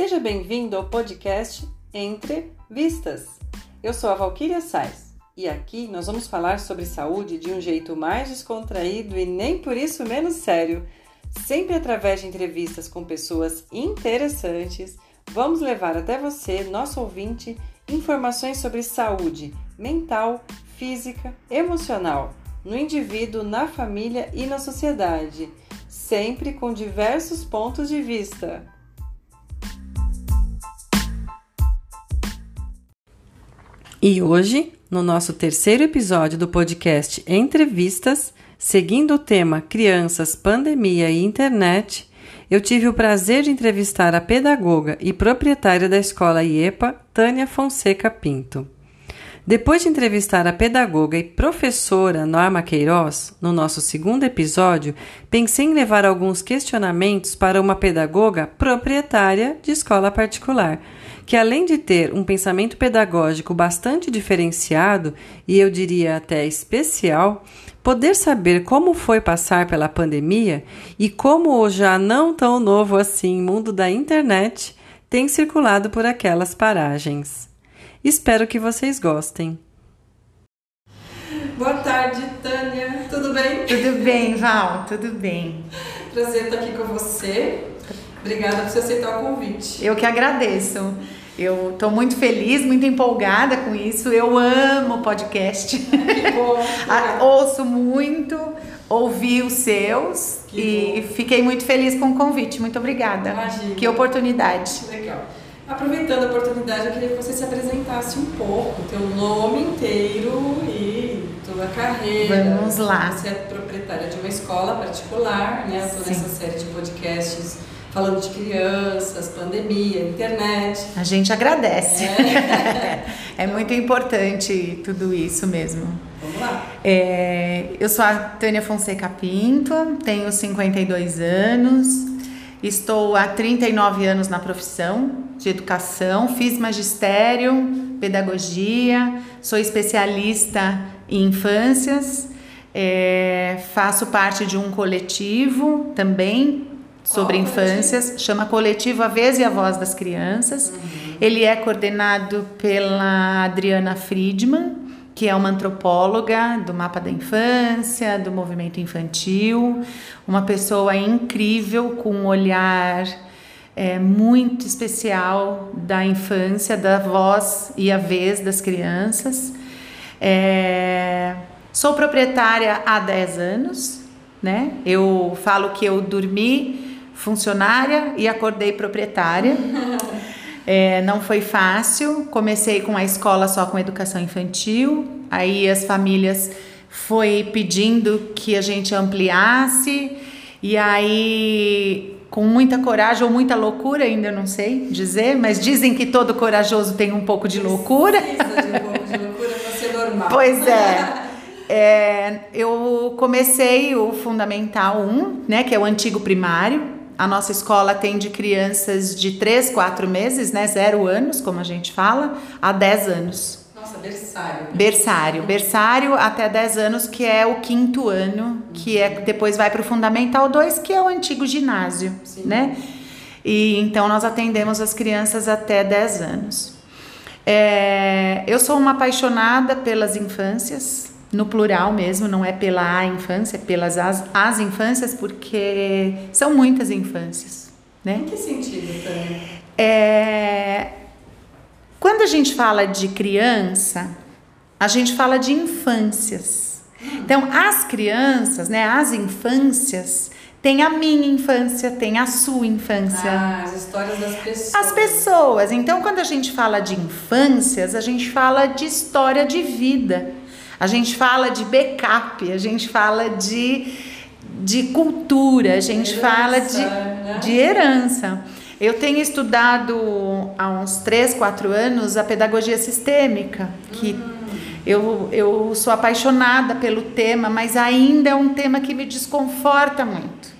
Seja bem-vindo ao podcast Entre Vistas. Eu sou a Valquíria Sais e aqui nós vamos falar sobre saúde de um jeito mais descontraído e nem por isso menos sério. Sempre através de entrevistas com pessoas interessantes, vamos levar até você, nosso ouvinte, informações sobre saúde mental, física, emocional, no indivíduo, na família e na sociedade, sempre com diversos pontos de vista. E hoje, no nosso terceiro episódio do podcast Entrevistas, seguindo o tema Crianças, Pandemia e Internet, eu tive o prazer de entrevistar a pedagoga e proprietária da escola IEPA, Tânia Fonseca Pinto. Depois de entrevistar a pedagoga e professora Norma Queiroz, no nosso segundo episódio, pensei em levar alguns questionamentos para uma pedagoga proprietária de escola particular, que além de ter um pensamento pedagógico bastante diferenciado e eu diria até especial, poder saber como foi passar pela pandemia e como o já não tão novo assim mundo da internet tem circulado por aquelas paragens. Espero que vocês gostem. Boa tarde, Tânia. Tudo bem? Tudo bem, Val. Tudo bem. Prazer estar aqui com você. Obrigada por você aceitar o convite. Eu que agradeço. Eu estou muito feliz, muito empolgada com isso. Eu amo podcast. Que bom. Ouço muito, ouvi os seus que e bom. fiquei muito feliz com o convite. Muito obrigada. Imagina. Que oportunidade. Legal. Aproveitando a oportunidade, eu queria que você se apresentasse um pouco, teu nome inteiro e tua carreira. Vamos lá. Você é proprietária de uma escola particular, né? Eu estou nessa série de podcasts falando de crianças, pandemia, internet. A gente agradece. É, é muito importante tudo isso mesmo. Vamos lá. É, eu sou a Tânia Fonseca Pinto, tenho 52 anos, Estou há 39 anos na profissão de educação, fiz magistério, pedagogia, sou especialista em infâncias, é, faço parte de um coletivo também sobre Qual infâncias, coletivo? chama Coletivo A Vez e a Voz das Crianças. Uhum. Ele é coordenado pela Adriana Friedman, que é uma antropóloga do mapa da infância, do movimento infantil, uma pessoa incrível com um olhar é, muito especial da infância, da voz e a vez das crianças. É, sou proprietária há 10 anos, né? Eu falo que eu dormi funcionária e acordei proprietária. É, não foi fácil. Comecei com a escola só com educação infantil, aí as famílias foi pedindo que a gente ampliasse e aí com muita coragem ou muita loucura, ainda não sei dizer, mas dizem que todo corajoso tem um pouco de loucura. Precisa de um pouco de loucura para ser normal. Pois é. é. eu comecei o Fundamental 1, né, que é o antigo primário, a nossa escola atende crianças de 3, 4 meses, né, 0 anos, como a gente fala, a 10 anos. Nossa, berçário. Berçário, berçário até 10 anos, que é o quinto ano, que é depois vai para o Fundamental 2, que é o antigo ginásio, Sim. né? E então nós atendemos as crianças até 10 anos. É, eu sou uma apaixonada pelas infâncias, no plural mesmo, não é pela infância, é pelas as, as infâncias, porque são muitas infâncias. Né? Em que sentido, Tânia? É, quando a gente fala de criança, a gente fala de infâncias. Então, as crianças, né, as infâncias, tem a minha infância, tem a sua infância. Ah, as histórias das pessoas. As pessoas. Então, quando a gente fala de infâncias, a gente fala de história de vida. A gente fala de backup, a gente fala de, de cultura, a gente herança, fala de, né? de herança. Eu tenho estudado há uns 3, 4 anos a pedagogia sistêmica, que hum. eu, eu sou apaixonada pelo tema, mas ainda é um tema que me desconforta muito.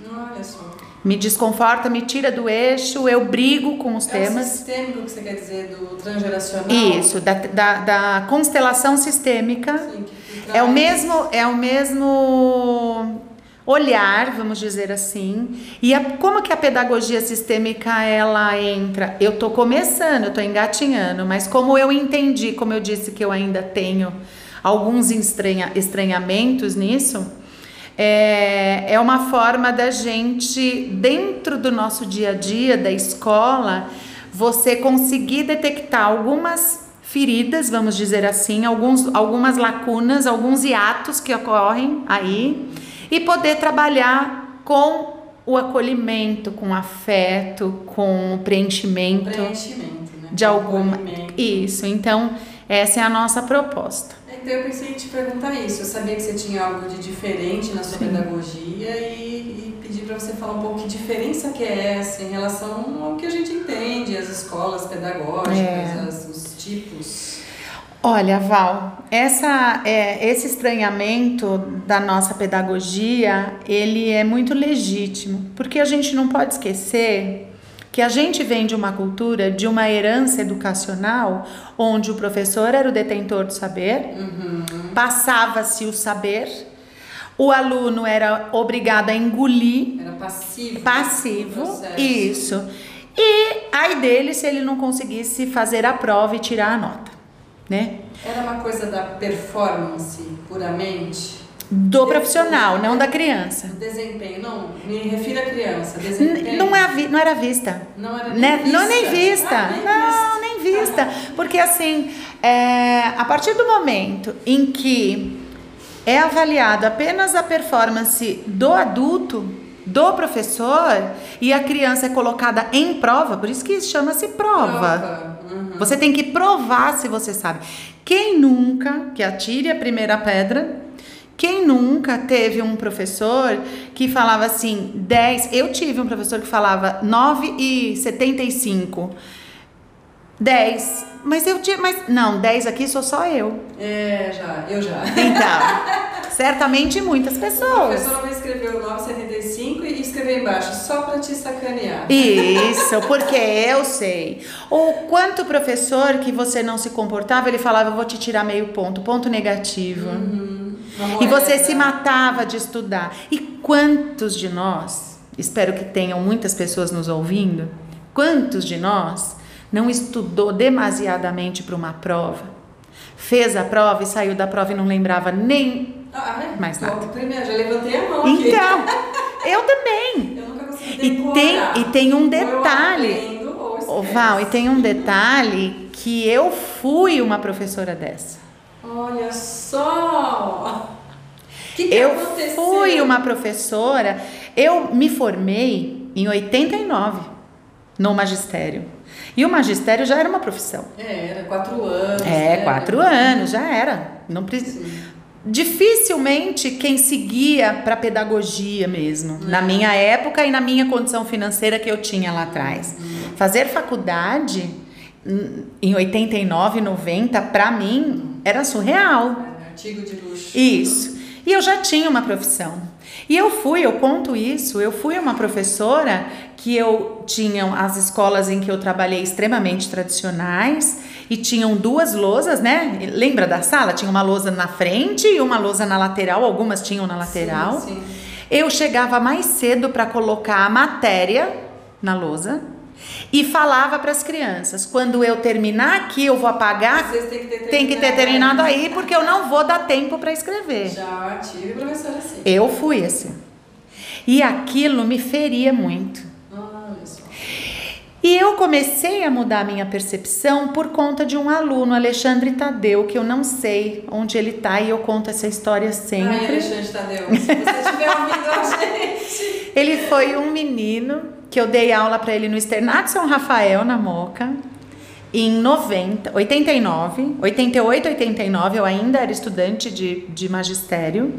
Me desconforta, me tira do eixo, eu brigo com os é temas. O sistêmico que você quer dizer, do transgeracional? Isso, da, da, da constelação sistêmica. Sim, é o mesmo, é o mesmo olhar, vamos dizer assim. E a, como que a pedagogia sistêmica ela entra? Eu tô começando, eu tô engatinhando, mas como eu entendi, como eu disse que eu ainda tenho alguns estranha, estranhamentos nisso, é, é uma forma da gente, dentro do nosso dia a dia, da escola, você conseguir detectar algumas feridas, vamos dizer assim, alguns, algumas lacunas, alguns hiatos que ocorrem aí e poder trabalhar com o acolhimento, com afeto, com o preenchimento, preenchimento né? de alguma isso. Então essa é a nossa proposta. Então eu pensei em te perguntar isso. Eu sabia que você tinha algo de diferente na sua Sim. pedagogia e, e pedir para você falar um pouco que diferença que é essa em relação ao que a gente entende, as escolas pedagógicas, é. as, os tipos. Olha, Val, essa, é, esse estranhamento da nossa pedagogia, ele é muito legítimo, porque a gente não pode esquecer que a gente vem de uma cultura, de uma herança educacional, onde o professor era o detentor do saber, uhum. passava-se o saber, o aluno era obrigado a engolir. Era passivo. Passivo, isso. E aí dele se ele não conseguisse fazer a prova e tirar a nota, né? Era uma coisa da performance puramente? Do profissional, não da criança. Desempenho, não, me refiro à criança. Desempenho. Não, é, não era vista. Não era nem né? vista. Não, nem vista. Ah, nem não, vista. nem vista. Porque assim, é, a partir do momento em que é avaliado apenas a performance do adulto, do professor, e a criança é colocada em prova, por isso que chama-se prova. prova. Uhum. Você tem que provar se você sabe. Quem nunca que atire a primeira pedra quem nunca teve um professor que falava assim, 10, eu tive um professor que falava 9 e 75. 10. Mas eu tinha, mas não, 10 aqui sou só eu. É, já, eu já. Então, certamente muitas pessoas. O professor vai escrever o 975 e escrever embaixo só para te sacanear. Isso, porque eu sei. Ou quanto professor que você não se comportava, ele falava, eu vou te tirar meio ponto, ponto negativo. Uhum. E você se matava de estudar. E quantos de nós, espero que tenham muitas pessoas nos ouvindo, quantos de nós não estudou demasiadamente para uma prova? Fez a prova e saiu da prova e não lembrava nem ah, é? mais nada. Primeiro, já levantei a mão aqui. Então, eu também. Eu nunca consegui e tem E tem um detalhe. Val, e tem um detalhe que eu fui uma professora dessa. Olha só! Que que eu aconteceu? fui uma professora, eu me formei em 89 no magistério. E o magistério já era uma profissão. É, era quatro anos. É, né? quatro anos, já era. Não precisa. Dificilmente quem seguia para pedagogia mesmo, na é. minha época e na minha condição financeira que eu tinha lá atrás. Uhum. Fazer faculdade em 89, 90, para mim era surreal. Artigo de luxo. Isso. E eu já tinha uma profissão. E eu fui, eu conto isso, eu fui uma professora que eu tinha as escolas em que eu trabalhei extremamente tradicionais e tinham duas lousas, né? Lembra da sala? Tinha uma lousa na frente e uma lousa na lateral, algumas tinham na lateral. Sim, sim. Eu chegava mais cedo para colocar a matéria na lousa e falava para as crianças: quando eu terminar aqui, eu vou apagar. Têm que ter, tem que ter terminado aí, porque eu não vou dar tempo para escrever. Já tive professora assim. Eu fui assim. E aquilo me feria muito. E eu comecei a mudar a minha percepção por conta de um aluno, Alexandre Tadeu, que eu não sei onde ele está e eu conto essa história sempre. Ai, Alexandre Tadeu, se você estiver ouvindo a gente. Ele foi um menino que eu dei aula para ele no Externato São Rafael, na Moca, em 90, 89, 88, 89, eu ainda era estudante de, de magistério.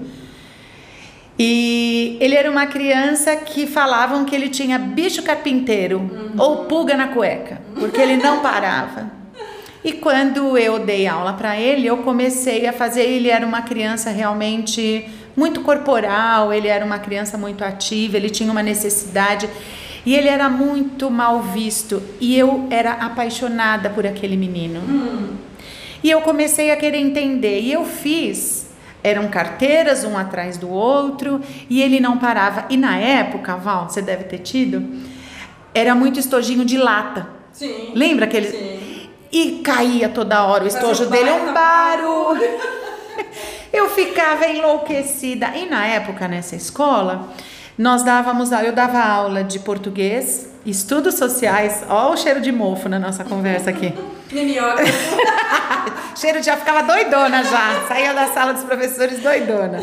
E ele era uma criança que falavam que ele tinha bicho carpinteiro uhum. ou pulga na cueca, porque ele não parava. E quando eu dei aula para ele, eu comecei a fazer. Ele era uma criança realmente muito corporal, ele era uma criança muito ativa, ele tinha uma necessidade. E ele era muito mal visto. E eu era apaixonada por aquele menino. Hum. E eu comecei a querer entender. E eu fiz Eram carteiras um atrás do outro e ele não parava. E na época, Val, você deve ter tido, era muito estojinho de lata. Sim. Lembra aquele? Sim. E caía toda hora. O estojo dele é um barulho. Eu ficava enlouquecida. E na época, nessa escola, nós dávamos, eu dava aula de português, estudos sociais. Ó, o cheiro de mofo na nossa conversa aqui. Minhoca. cheiro de já ficava doidona já. Saía da sala dos professores doidona.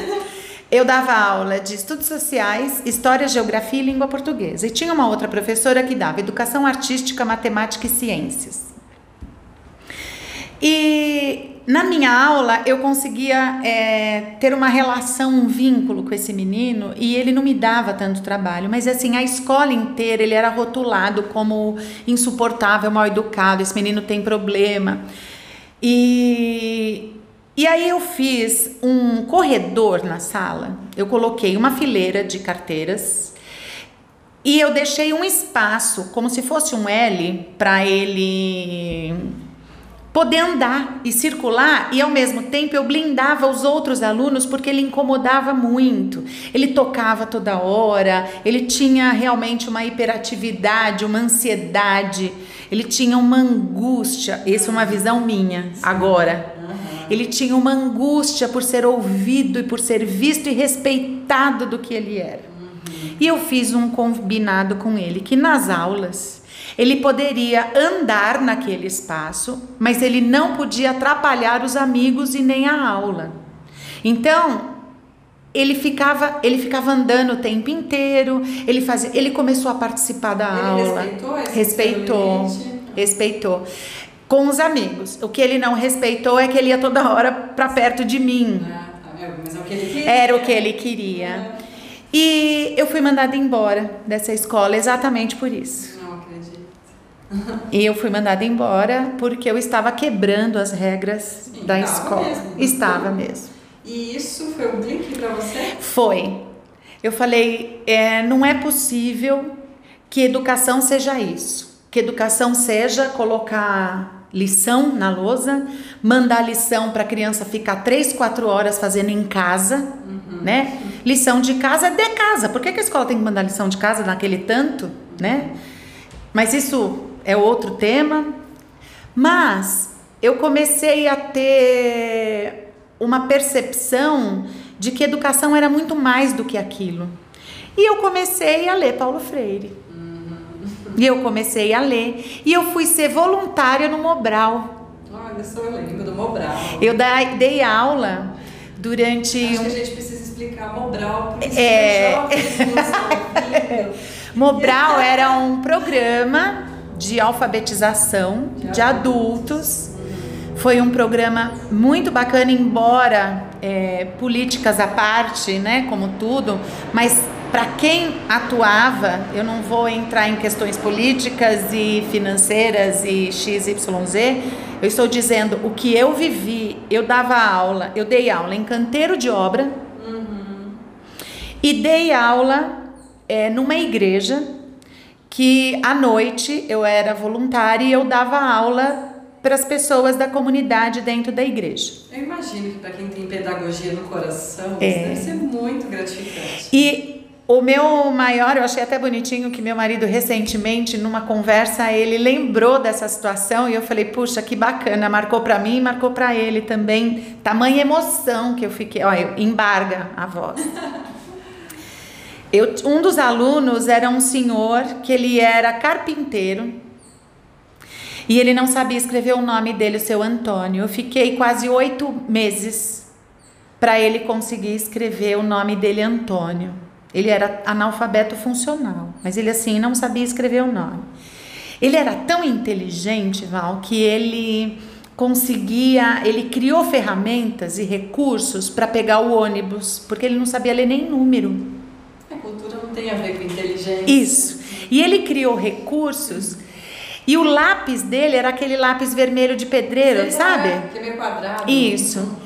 Eu dava aula de estudos sociais, história, geografia e língua portuguesa. E tinha uma outra professora que dava educação artística, matemática e ciências. E na minha aula eu conseguia é, ter uma relação, um vínculo com esse menino e ele não me dava tanto trabalho, mas assim, a escola inteira ele era rotulado como insuportável, mal educado, esse menino tem problema. E, e aí eu fiz um corredor na sala, eu coloquei uma fileira de carteiras e eu deixei um espaço, como se fosse um L, para ele poder andar e circular e ao mesmo tempo eu blindava os outros alunos porque ele incomodava muito. Ele tocava toda hora, ele tinha realmente uma hiperatividade, uma ansiedade, ele tinha uma angústia. Essa é uma visão minha agora. Ele tinha uma angústia por ser ouvido e por ser visto e respeitado do que ele era. E eu fiz um combinado com ele que nas aulas ele poderia andar naquele espaço, mas ele não podia atrapalhar os amigos e nem a aula. Então, ele ficava, ele ficava andando o tempo inteiro, ele fazia, ele começou a participar da ele aula. Respeitou, respeitou, respeitou. Com os amigos. O que ele não respeitou é que ele ia toda hora para perto de mim. Ah, tá. É, é. Era o que ele queria. É. E eu fui mandada embora dessa escola exatamente por isso. E eu fui mandada embora porque eu estava quebrando as regras Sim, da escola. Mesmo. Estava mesmo. E isso foi um link para você? Foi. Eu falei, é, não é possível que educação seja isso. Que educação seja colocar lição na lousa, mandar lição para a criança ficar três, quatro horas fazendo em casa, uhum. né? Lição de casa é de casa. Por que, que a escola tem que mandar lição de casa naquele tanto, né? Mas isso é outro tema. Mas eu comecei a ter uma percepção de que educação era muito mais do que aquilo. E eu comecei a ler Paulo Freire. E eu comecei a ler. E eu fui ser voluntária no Mobral. Olha só, eu lembro do Mobral. Eu dei aula durante. Acho um... que a gente precisa explicar Mobral para os é... jovens Mobral era um programa de alfabetização de adultos. Foi um programa muito bacana, embora é, políticas à parte, né, como tudo, mas para quem atuava, eu não vou entrar em questões políticas e financeiras e XYZ, eu estou dizendo o que eu vivi, eu dava aula, eu dei aula em canteiro de obra uhum. e dei aula é, numa igreja que à noite eu era voluntária e eu dava aula para as pessoas da comunidade dentro da igreja. Eu imagino que para quem tem pedagogia no coração, é. isso deve ser muito gratificante. E o meu maior, eu achei até bonitinho que meu marido recentemente, numa conversa, ele lembrou dessa situação e eu falei, puxa, que bacana, marcou para mim marcou para ele também. Tamanha emoção que eu fiquei, olha, embarga a voz. Eu, um dos alunos era um senhor que ele era carpinteiro e ele não sabia escrever o nome dele, o seu Antônio. Eu fiquei quase oito meses para ele conseguir escrever o nome dele Antônio. Ele era analfabeto funcional, mas ele assim não sabia escrever o nome. Ele era tão inteligente, Val, que ele conseguia, ele criou ferramentas e recursos para pegar o ônibus, porque ele não sabia ler nem número tem a ver com inteligência. Isso. E ele criou recursos. E o lápis dele era aquele lápis vermelho de pedreiro, Sei sabe? É, que é meio quadrado. Isso.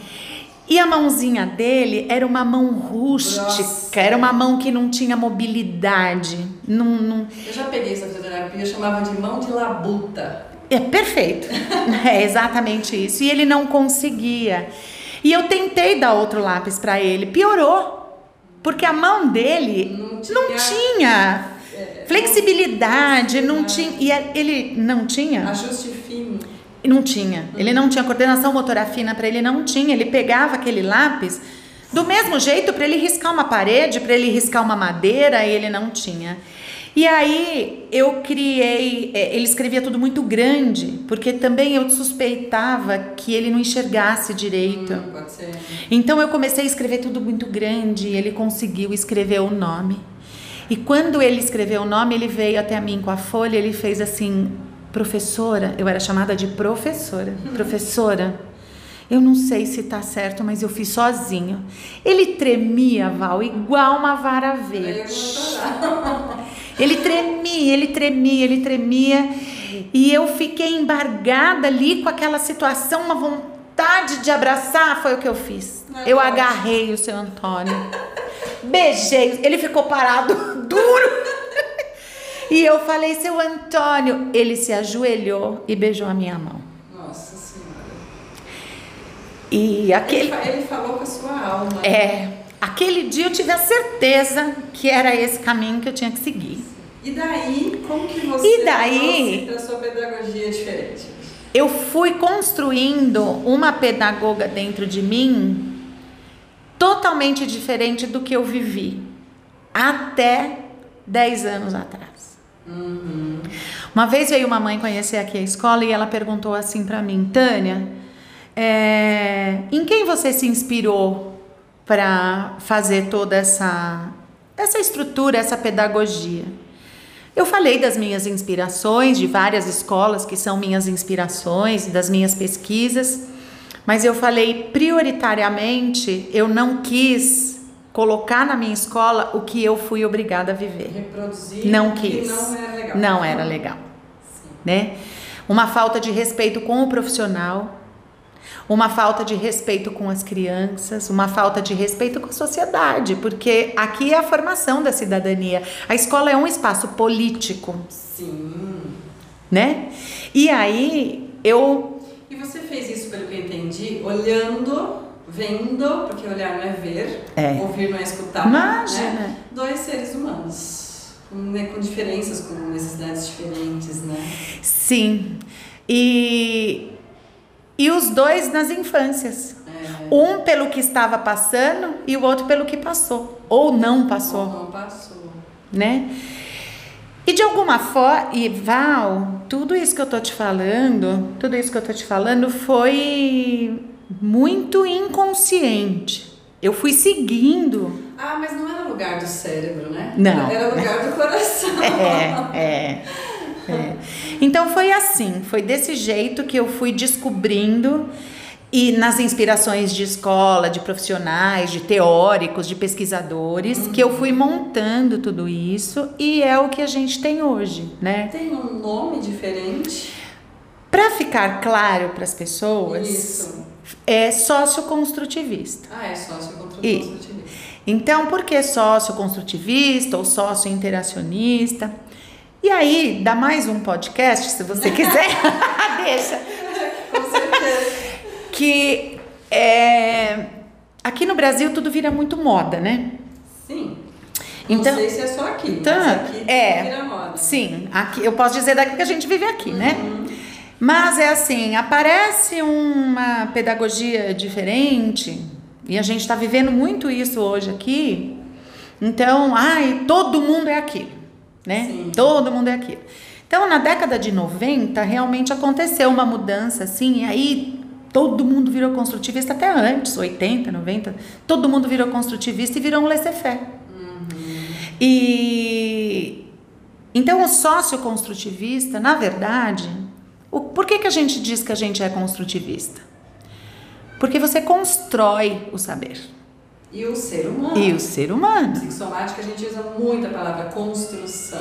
E a mãozinha dele era uma mão rústica, Nossa. era uma mão que não tinha mobilidade. Não, não... Eu já peguei essa fisioterapia, eu chamava de mão de labuta. É perfeito. é exatamente isso. E ele não conseguia. E eu tentei dar outro lápis para ele, piorou. Porque a mão dele Não tinha- não tinha É, flexibilidade, não tinha. E ele não tinha. Ajuste fino. Não tinha. Ele não tinha coordenação motora fina para ele não tinha. Ele pegava aquele lápis do mesmo jeito para ele riscar uma parede, para ele riscar uma madeira, ele não tinha. E aí eu criei, é, ele escrevia tudo muito grande, porque também eu suspeitava que ele não enxergasse direito. Hum, pode ser. Então eu comecei a escrever tudo muito grande e ele conseguiu escrever o nome. E quando ele escreveu o nome, ele veio até mim com a folha, ele fez assim, professora, eu era chamada de professora, professora. Eu não sei se tá certo, mas eu fiz sozinho. Ele tremia, Val, igual uma vara verde. Ele tremia, ele tremia, ele tremia. E eu fiquei embargada ali com aquela situação, uma vontade de abraçar. Foi o que eu fiz. Eu agarrei o seu Antônio. Beijei. Ele ficou parado, duro. E eu falei, seu Antônio. Ele se ajoelhou e beijou a minha mão. E Ele, aquele. fa- ele falou com a sua alma. É. Aquele dia eu tive a certeza que era esse caminho que eu tinha que seguir. E daí, como que você E daí? trouxe pra sua pedagogia diferente? Eu fui construindo uma pedagoga dentro de mim totalmente diferente do que eu vivi até 10 anos atrás. Uma vez veio uma mãe conhecer aqui a escola e ela perguntou assim para mim, Tânia, é, em quem você se inspirou para fazer toda essa essa estrutura, essa pedagogia? Eu falei das minhas inspirações, de várias escolas que são minhas inspirações, das minhas pesquisas, mas eu falei prioritariamente, eu não quis colocar na minha escola o que eu fui obrigada a viver. Reproduzir Não quis. não era legal. Não era legal, né? Uma falta de respeito com o profissional, uma falta de respeito com as crianças, uma falta de respeito com a sociedade, porque aqui é a formação da cidadania. A escola é um espaço político, Sim. né? E aí eu E você fez isso, pelo que eu entendi, olhando, vendo, porque olhar não é ver, É. ouvir não é escutar. Imagina. Né? Dois seres humanos, com, né, com diferenças, com necessidades diferentes, né? sim. E e os dois nas infâncias. É, Um pelo que estava passando e o outro pelo que passou ou não passou. Não passou. né? E de alguma forma, e Val, tudo isso que eu tô te falando, tudo isso que eu tô te falando foi muito inconsciente. Eu fui seguindo. Ah, mas não era lugar do cérebro, né? Não. Era lugar do coração. É, é, é. Então foi assim, foi desse jeito que eu fui descobrindo e nas inspirações de escola, de profissionais, de teóricos, de pesquisadores, que eu fui montando tudo isso e é o que a gente tem hoje, né? Tem um nome diferente? Para ficar claro para as pessoas, Isso. é socioconstrutivista. Ah, é sócio contra E-. Então, por que socioconstrutivista ou sócio-interacionista? E aí, dá mais um podcast, se você quiser. Deixa. Com certeza. Que é, aqui no Brasil tudo vira muito moda, né? Sim. Então- não sei se é só aqui, Então, mas aqui é. vira moda. Sim, aqui, eu posso dizer daqui que a gente vive aqui, né? Mas é assim, aparece uma pedagogia diferente, e a gente está vivendo muito isso hoje aqui. Então, ai, todo mundo é aquilo, né? Sim. Todo mundo é aquilo. Então, na década de 90, realmente aconteceu uma mudança assim, e aí todo mundo virou construtivista até antes, 80, 90, todo mundo virou construtivista e virou um laissez-faire. E então o sócio construtivista, na verdade, o, por que, que a gente diz que a gente é construtivista? Porque você constrói o saber E o ser humano. e o ser humano. Psicossomática a gente usa muito a palavra construção.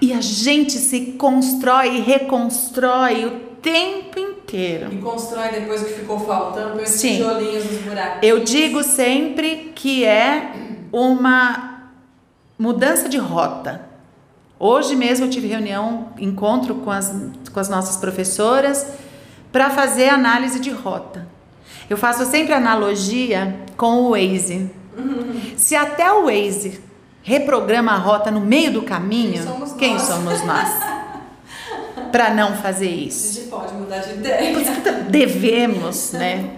E a gente se constrói e reconstrói o tempo inteiro. E constrói depois o que ficou faltando, esses Sim. tijolinhos nos buraquinhos. Eu digo sempre que é uma mudança de rota. Hoje mesmo eu tive reunião, encontro com as, com as nossas professoras para fazer análise de rota. Eu faço sempre analogia com o Waze. Se até o Waze reprograma a rota no meio do caminho, Quem somos quem nós? Para não fazer A isso. gente pode mudar de ideia. Devemos, né?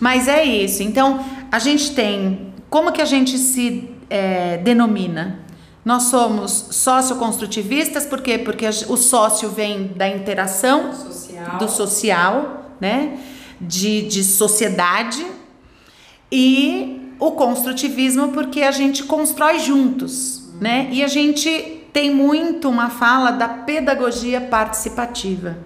Mas é isso. Então, a gente tem. Como que a gente se é, denomina? Nós somos socioconstrutivistas, por quê? Porque a o sócio vem da interação Social. do social, né? De, de sociedade. E o construtivismo, porque a gente constrói juntos, né? E a gente tem muito uma fala da pedagogia participativa.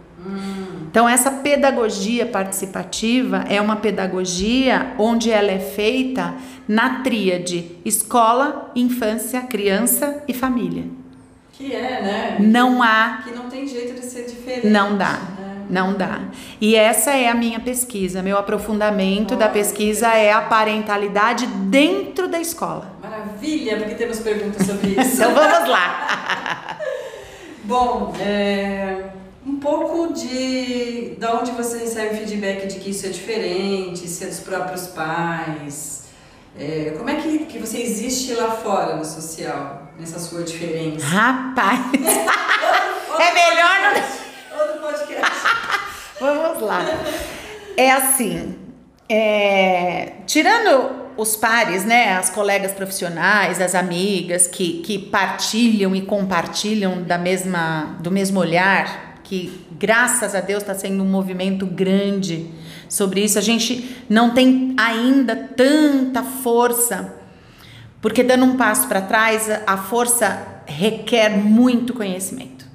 Então, essa pedagogia participativa é uma pedagogia onde ela é feita na tríade escola, infância, criança e família. Que é, né? Não há Que não tem jeito de ser diferente. não dá. né? Não dá. E essa é a minha pesquisa. Meu aprofundamento da Olha, pesquisa é a parentalidade dentro da escola. Maravilha, porque temos perguntas sobre isso. Então vamos lá. Bom, é, um pouco de da onde você recebe feedback de que isso é diferente, se é dos próprios pais. É, como é que, que você existe lá fora no social, nessa sua diferença? Rapaz, é melhor não. Outro podcast. Vamos lá. É assim, é, tirando os pares, né, as colegas profissionais, as amigas que, que partilham e compartilham da mesma, do mesmo olhar, que graças a Deus está sendo um movimento grande sobre isso. A gente não tem ainda tanta força, porque dando um passo para trás, a força requer muito conhecimento,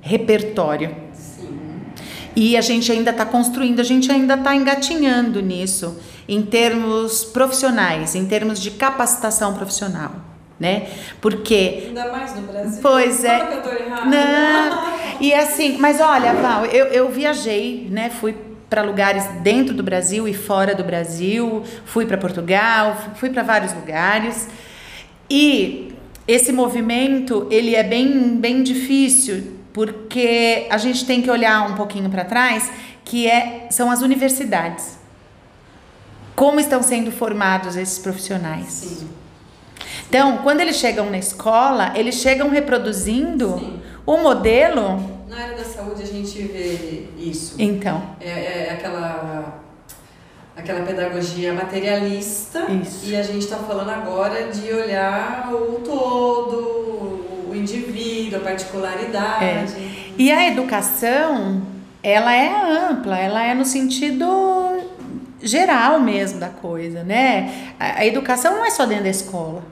repertório. E a gente ainda está construindo, a gente ainda está engatinhando nisso, em termos profissionais, em termos de capacitação profissional, né? Porque Ainda mais no Brasil. Pois é. Fala que eu tô errada. não. E assim, mas olha, Val, eu, eu viajei, né? Fui para lugares dentro do Brasil e fora do Brasil, fui para Portugal, fui para vários lugares. E esse movimento, ele é bem, bem difícil, porque a gente tem que olhar um pouquinho para trás, que é, são as universidades. Como estão sendo formados esses profissionais? Sim. Então, quando eles chegam na escola, eles chegam reproduzindo Sim. o modelo. Na área da saúde a gente vê isso. Então, É, é aquela aquela pedagogia materialista Isso. e a gente está falando agora de olhar o todo, indivíduo, a particularidade. e a educação, ela é ampla, ela é no sentido geral mesmo da coisa, né? A, educação não é só dentro da escola.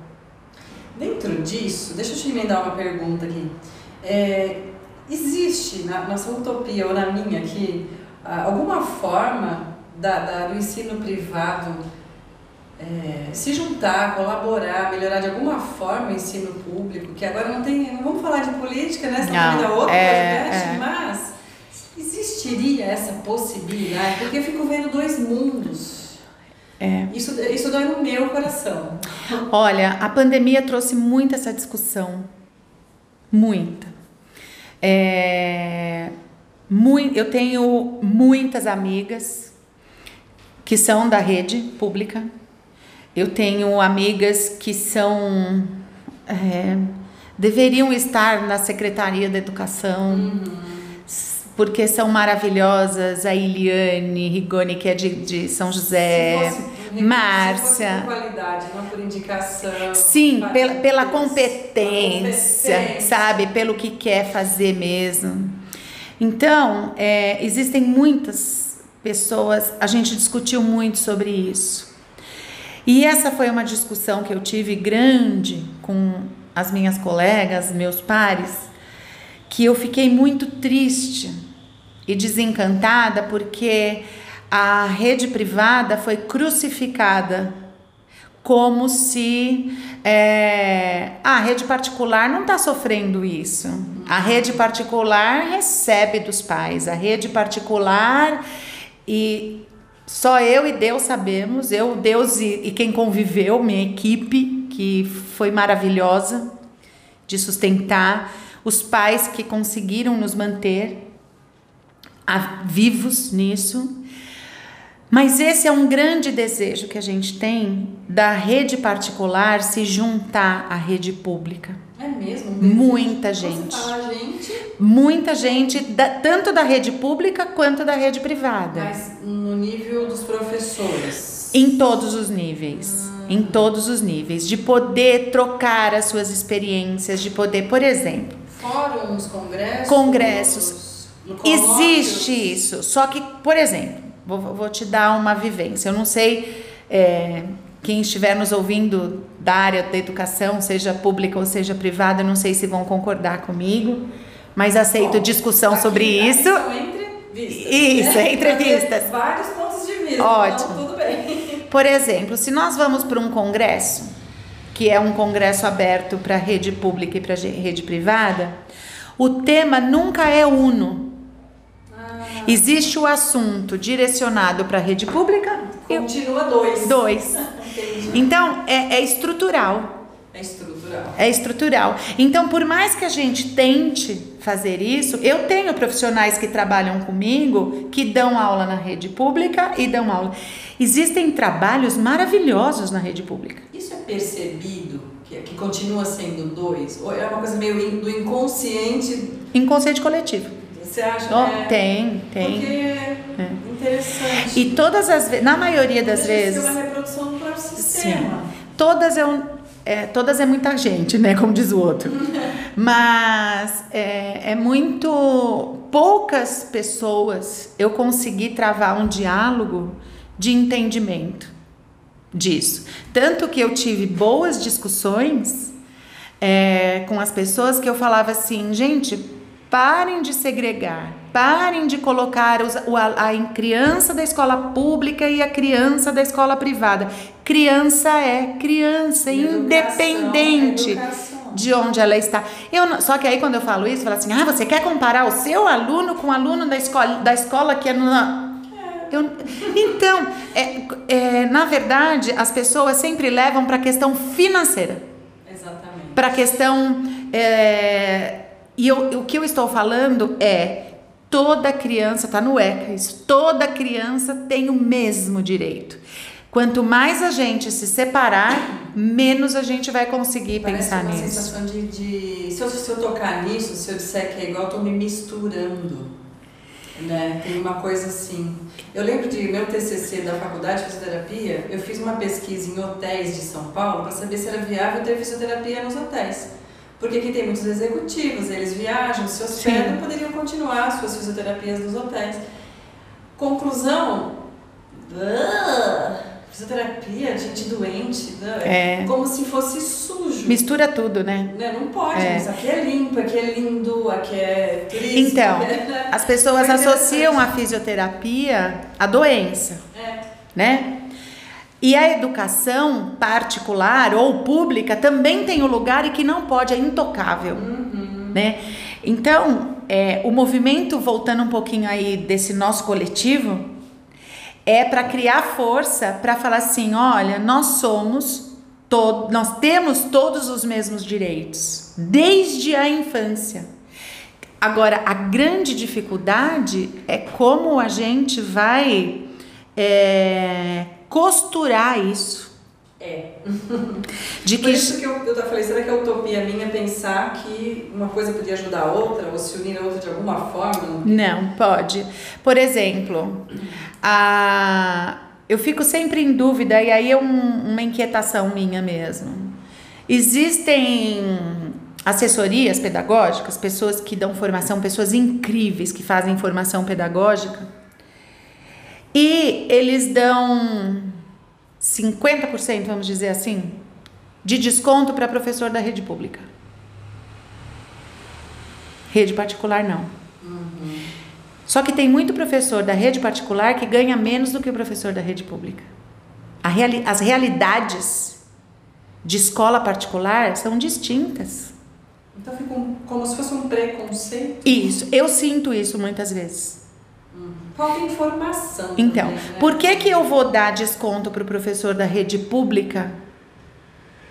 Dentro disso, deixa eu te emendar uma pergunta aqui. É, existe na nossa utopia ou na minha aqui alguma forma da, da- do ensino privado é, se juntar, colaborar, melhorar de alguma forma o ensino público? Que agora não tem, não vamos falar de política, né? Senão Não, vai dar outro é, podcast, é. mas existiria essa possibilidade? Porque eu fico vendo dois mundos. É. Isso, isso dói no meu coração. Olha, a pandemia trouxe muito essa discussão. Muita. É, mui- eu tenho muitas amigas que são da rede pública. Eu tenho amigas que são. é, deveriam estar na Secretaria da Educação, s- porque são maravilhosas. A Iliane Rigoni, que é de, de São José. Se fosse- se Márcia. fosse por qualidade, não por indicação. Sim, pela Pela competência, competência. sabe? Pelo que quer fazer mesmo. Então, é, existem muitas pessoas, a gente discutiu muito sobre isso. E essa foi uma discussão que eu tive grande com as minhas colegas, meus pares, que eu fiquei muito triste e desencantada porque a rede privada foi crucificada como se é, a rede particular não está sofrendo isso. A rede particular recebe dos pais, a rede particular e só eu e Deus sabemos, eu, Deus e, e quem conviveu, minha equipe, que foi maravilhosa de sustentar, os pais que conseguiram nos manter a- vivos nisso. Mas esse é um grande desejo que a gente tem da rede particular se juntar à rede pública. É mesmo? Muita gente. Fala, gente. Muita gente, da, tanto da rede pública quanto da rede privada. Mas no nível dos professores. Em todos os níveis. Hum. Em todos os níveis. De poder trocar as suas experiências, de poder, por exemplo. Fóruns, congressos. Congressos. Existe isso. Só que, por exemplo, Vou, vou te dar uma vivência. Eu não sei é, quem estiver nos ouvindo da área da educação, seja pública ou seja privada, não sei se vão concordar comigo, mas aceito Bom, discussão aqui, sobre isso. São entrevistas. Isso, é entrevistas. Vários pontos de vista. Ótimo. Então, tudo bem. Por exemplo, se nós vamos para um congresso, que é um congresso aberto para rede pública e para rede privada, o tema nunca é uno. Existe o assunto direcionado para a rede pública. Continua dois. Dois. então, é, é estrutural. É estrutural. É estrutural. Então, por mais que a gente tente fazer isso, eu tenho profissionais que trabalham comigo que dão aula na rede pública e dão aula. Existem trabalhos maravilhosos na rede pública. Isso é percebido que, que continua sendo dois? Ou é uma coisa meio do inconsciente? Inconsciente coletivo. Você acha? Oh, é, tem, tem. Porque é interessante. E todas as vezes, na maioria das vezes. É uma reprodução sistema. Sim. Todas é um. É, todas é muita gente, né? Como diz o outro. Mas é, é muito. Poucas pessoas eu consegui travar um diálogo de entendimento disso. Tanto que eu tive boas discussões é, com as pessoas que eu falava assim, gente, Parem de segregar, parem de colocar a, criança da escola pública e a criança da escola privada. Criança é criança, educação, independente educação. de onde ela está. Eu, só que aí quando eu falo isso, eu falo assim: ah, você quer comparar o seu aluno com o aluno da escola, da escola que é na. Eu, então, é, é, na verdade, as pessoas sempre levam para a questão financeira. Exatamente. Para a questão. É, e eu, o que eu estou falando é toda criança, tá no ECA isso, toda criança tem o mesmo direito. Quanto mais a gente se separar, menos a gente vai conseguir Parece pensar uma nisso. sensação de, de se, eu, se eu tocar nisso, se eu disser que é igual, eu tô me misturando. Né? Tem uma coisa assim. Eu lembro de meu TCC da faculdade de fisioterapia, eu fiz uma pesquisa em hotéis de São Paulo para saber se era viável ter fisioterapia nos hotéis. Porque aqui tem muitos executivos, eles viajam, se hospedam e poderiam continuar suas fisioterapias nos hotéis. Conclusão, uh, fisioterapia, gente doente, uh, é. como se fosse sujo. Mistura tudo, né? né? Não pode, é. mas aqui é limpo, aqui é lindo, aqui é turismo. Então, é, as pessoas associam a fisioterapia à doença, é. né? E a educação particular ou pública também tem o um lugar e que não pode, é intocável. Uhum. Né? Então, é, o movimento, voltando um pouquinho aí desse nosso coletivo, é para criar força para falar assim: olha, nós somos, todo, nós temos todos os mesmos direitos, desde a infância. Agora, a grande dificuldade é como a gente vai. É, costurar isso. É. De que... Por isso que eu, eu falei, será que a utopia minha é pensar que uma coisa podia ajudar a outra, ou se unir a outra de alguma forma? Não, pode. Por exemplo, a... eu fico sempre em dúvida, e aí é um, uma inquietação minha mesmo. Existem assessorias pedagógicas, pessoas que dão formação, pessoas incríveis que fazem formação pedagógica, e eles dão 50%, vamos dizer assim, de desconto para professor da rede pública. Rede particular não. Uhum. Só que tem muito professor da rede particular que ganha menos do que o professor da rede pública. Reali as realidades de escola particular são distintas. Então fica como se fosse um preconceito. Isso, eu sinto isso muitas vezes. Falta informação. Então, também, né? por que, que eu vou dar desconto para o professor da rede pública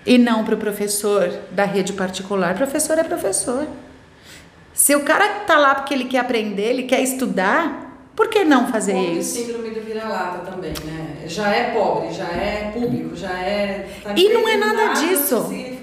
e não para o professor da rede particular? Professor é professor. Se o cara tá lá porque ele quer aprender, ele quer estudar, por que não fazer Como isso? síndrome do vira-lata também, né? Já é pobre, já é público, já é. Tá e não é nada disso. Né?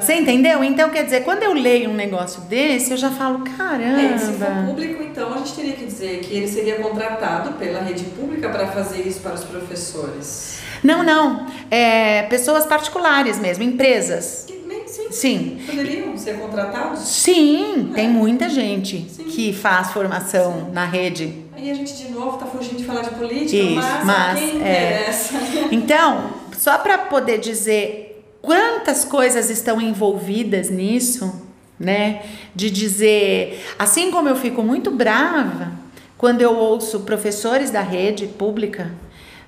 Você entendeu? Então, quer dizer, quando eu leio um negócio desse, eu já falo, caramba. É, se for público, então a gente teria que dizer que ele seria contratado pela rede pública para fazer isso para os professores. Não, não. É, pessoas particulares mesmo, empresas. Sim. Sim. Poderiam ser contratados? Sim, é. tem muita gente Sim. que faz formação Sim. na rede. Aí a gente de novo está fugindo de falar de política, Isso, mas, mas quem é. Então, só para poder dizer quantas coisas estão envolvidas nisso, né? De dizer, assim como eu fico muito brava quando eu ouço professores da rede pública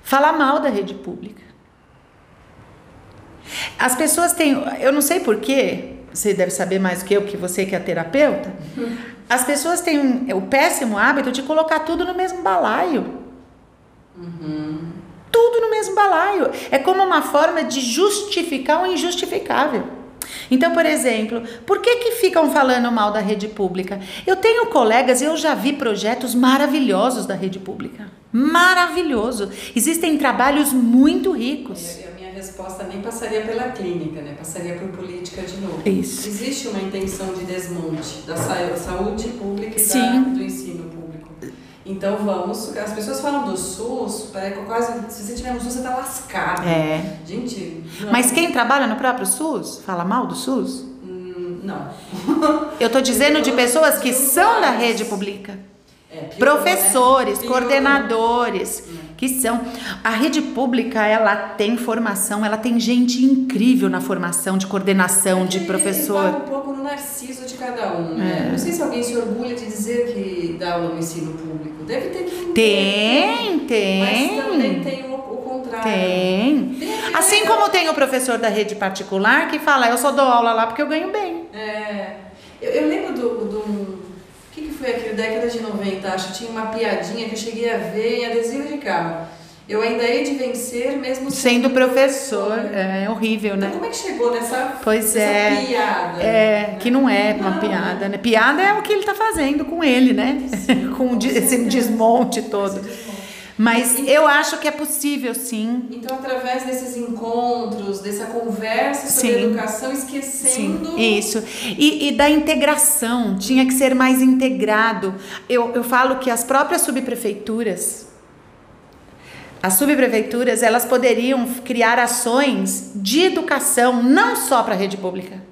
falar mal da rede pública. As pessoas têm, eu não sei porquê, você deve saber mais do que eu, que você que é terapeuta. As pessoas têm o péssimo hábito de colocar tudo no mesmo balaio. Uhum. Tudo no mesmo balaio. É como uma forma de justificar o injustificável. Então, por exemplo, por que, que ficam falando mal da rede pública? Eu tenho colegas e eu já vi projetos maravilhosos da rede pública. Maravilhoso. Existem trabalhos muito ricos. É, resposta nem passaria pela clínica, né? passaria por política de novo. Isso. Existe uma intenção de desmonte da saúde pública e da, do ensino público. Então vamos. As pessoas falam do SUS, quase. Se você tiver no SUS, você está lascado. É. Gente. Não. Mas quem trabalha no próprio SUS fala mal do SUS? Hum, não. Eu estou dizendo de pessoas que são da rede pública. É, pior, professores, né? coordenadores, hum. Que são. A rede pública, ela tem formação, ela tem gente incrível na formação de coordenação, de professor. Um pouco no narciso de cada um, né? É. Não sei se alguém se orgulha de dizer que dá aula no ensino público. Deve ter que. Tem, tem. Mas também tem o, o contrário. Tem. tem assim como tem o professor da rede particular que fala, eu só dou aula lá porque eu ganho bem. É. Eu, eu lembro do, do foi aquilo? Década de 90, acho. Tinha uma piadinha que eu cheguei a ver em adesivo de carro. Eu ainda hei de vencer mesmo sendo, sendo professor. É, é horrível, né? Então, como é que chegou nessa, pois nessa é, piada? É, que não é uma não. piada, né? Piada é o que ele está fazendo com ele, né? Sim, com, com esse desmonte todo. Mas eu acho que é possível, sim. Então, através desses encontros, dessa conversa sobre sim. educação, esquecendo. Sim, isso. E, e, da integração, tinha que ser mais integrado. Eu, eu falo que as próprias subprefeituras. As subprefeituras, elas poderiam criar ações de educação, não só para a rede pública.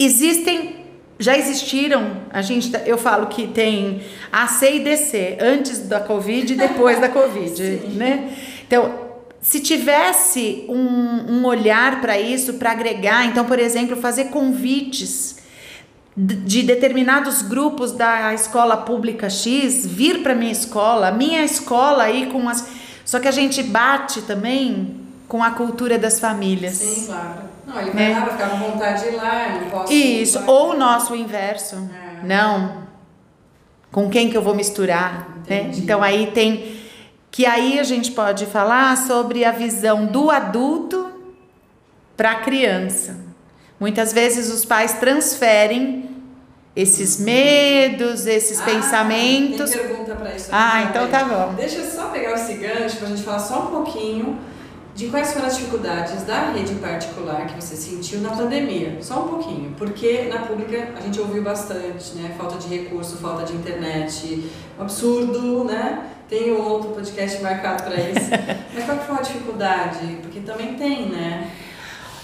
Existem já existiram, a gente, tá, eu falo que tem A, C e DC, antes da Covid e depois da Covid, né? Então, se tivesse um, um olhar para isso, para agregar, então, por exemplo, fazer convites de determinados grupos da escola pública X vir para minha escola, minha escola aí com as. Só que a gente bate também com a cultura das famílias. Sim, claro. Não, ele vai né? lá, vai ficar com vontade de ir lá, não posso. Isso, ou o nosso inverso. É. Não. Com quem que eu vou misturar? Né? Então aí tem. Que aí a gente pode falar sobre a visão do adulto para a criança. Muitas vezes os pais transferem esses medos, esses ah, pensamentos. Tem pergunta para isso. Ah, então tá bom. Deixa eu só pegar esse gancho para a gente falar só um pouquinho de quais foram as dificuldades da rede particular que você sentiu na pandemia? Só um pouquinho, porque na pública a gente ouviu bastante, né? Falta de recurso, falta de internet, um absurdo, né? Tem outro podcast marcado para isso. Mas qual foi a dificuldade? Porque também tem, né?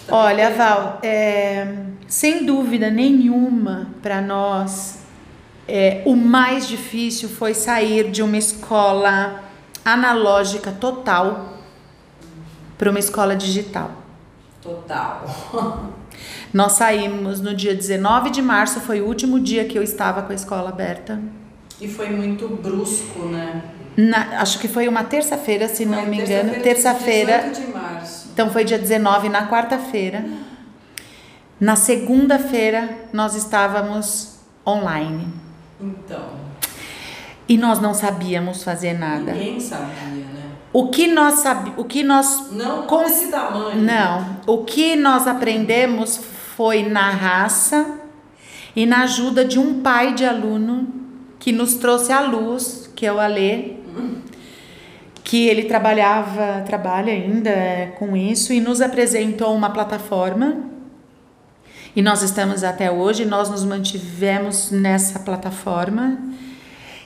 Também Olha, tem... Val, é, sem dúvida nenhuma para nós, é, o mais difícil foi sair de uma escola analógica total para uma escola digital. Total. Nós saímos no dia 19 de março, foi o último dia que eu estava com a escola aberta. E foi muito brusco, né? Na, acho que foi uma terça-feira, se foi não me engano. Terça-feira. de março. Então foi dia 19, na quarta-feira. Na segunda-feira, nós estávamos online. Então. E nós não sabíamos fazer nada. Ninguém sabia. O que nós sabe, o que nós não com esse tamanho. Não, o que nós aprendemos foi na raça e na ajuda de um pai de aluno que nos trouxe a luz, que é o Alê. que ele trabalhava, trabalha ainda é, com isso e nos apresentou uma plataforma. E nós estamos até hoje, nós nos mantivemos nessa plataforma.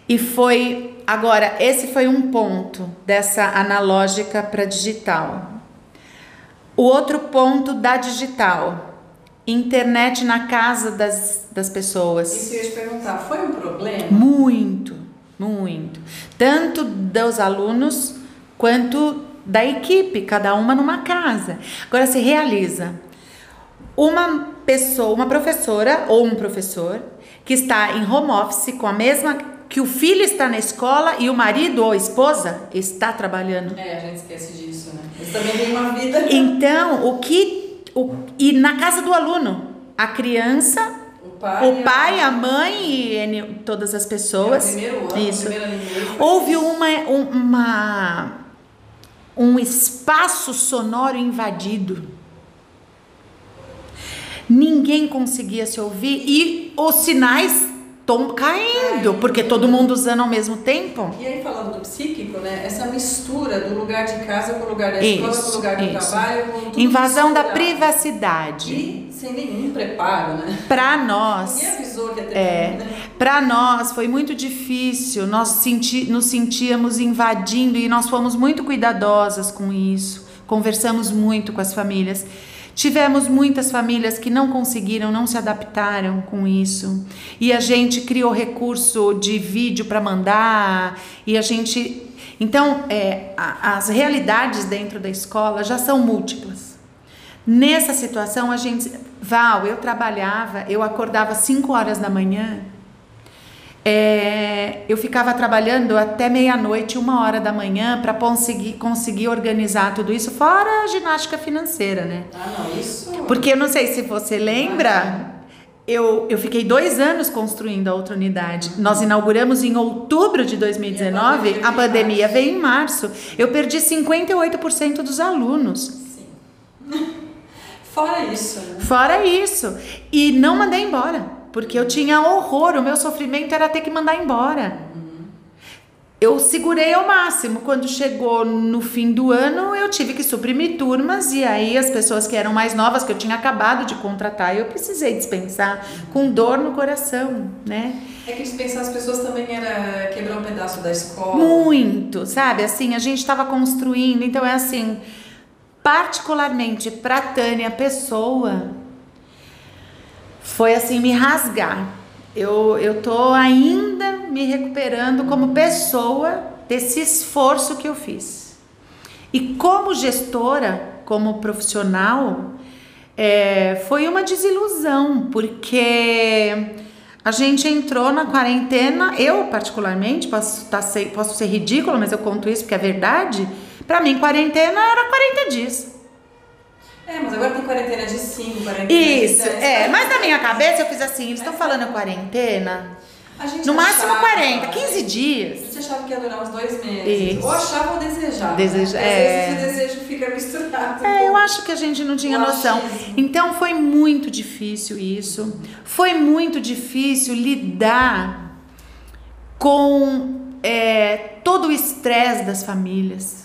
E foi agora esse foi um ponto dessa analógica para digital. O outro ponto da digital, internet na casa das, das pessoas. Isso eu ia te perguntar, foi um problema? Muito, muito. Tanto dos alunos quanto da equipe, cada uma numa casa. Agora se realiza uma pessoa, uma professora ou um professor que está em home office com a mesma que o filho está na escola e o marido ou a esposa está trabalhando. É, a gente esquece disso, né? Eles também têm uma vida. Então, o que o, e na casa do aluno, a criança, O pai, o pai, a mãe e todas as pessoas. É o primeiro ano, Isso. Houve uma, um- uma um espaço sonoro invadido. Ninguém conseguia se ouvir e os sinais estão caindo, porque todo mundo usando ao mesmo tempo. E aí, falando do psíquico, né? Essa mistura do lugar de casa com o lugar da escola, com Isso, o lugar do isso. trabalho, com tudo Invasão da misturado. privacidade. E sem nenhum preparo, né? Para nós, Ninguém avisou que ia ter É. né? Para nós foi muito difícil, nós senti, nos sentíamos invadindo e nós fomos muito cuidadosas com isso. Conversamos muito com as famílias. Tivemos muitas famílias que não conseguiram, não se adaptaram com isso. E a gente criou recurso de vídeo para mandar. E a gente. Então, é, a- as realidades dentro da escola já são múltiplas. Nessa situação, a gente. Val, eu trabalhava, eu acordava 5 horas da manhã. É, eu ficava trabalhando até meia-noite, uma hora da manhã, para conseguir, conseguir organizar tudo isso, fora a ginástica financeira, né? Ah, não, isso. Porque eu não sei se você lembra, eu, eu fiquei dois anos construindo a outra unidade. Nós inauguramos em outubro de 2019, E a pandemia veio em março. Eu perdi 58% dos alunos. Fora isso, né? Fora isso. E não mandei embora, porque eu tinha horror, o meu sofrimento era ter que mandar embora. Eu segurei ao máximo. Quando chegou no fim do ano, eu tive que suprimir turmas e aí as pessoas que eram mais novas, que eu tinha acabado de contratar, eu precisei dispensar com dor no coração, né? É que dispensar as pessoas também era quebrar um pedaço da escola. Muito, sabe? Assim, a gente estava construindo, então é assim, particularmente para Tânia pessoa, foi assim me rasgar. Eu eu tô ainda me recuperando como pessoa desse esforço que eu fiz. E como gestora, como profissional, é, foi uma desilusão, porque a gente entrou na quarentena, eu particularmente, posso, tá posso ser ridícula, mas eu conto isso porque é verdade. Pra mim, quarentena era 40 dias. É, mas agora tem quarentena de 5, quarentena de Isso, 10. é. Mas na minha cabeça eu fiz assim: eles estão falando quarentena. A gente No máximo achava- 40, 15 A dias. gente achava que ia durar uns dois meses. Isso. Ou achava ou desejava. Deseja- né? é. Às vezes esse desejo fica misturado. É, eu acho que a gente não tinha O noção. achismo. Então foi muito difícil isso. Foi muito difícil lidar com é, todo o estresse das famílias.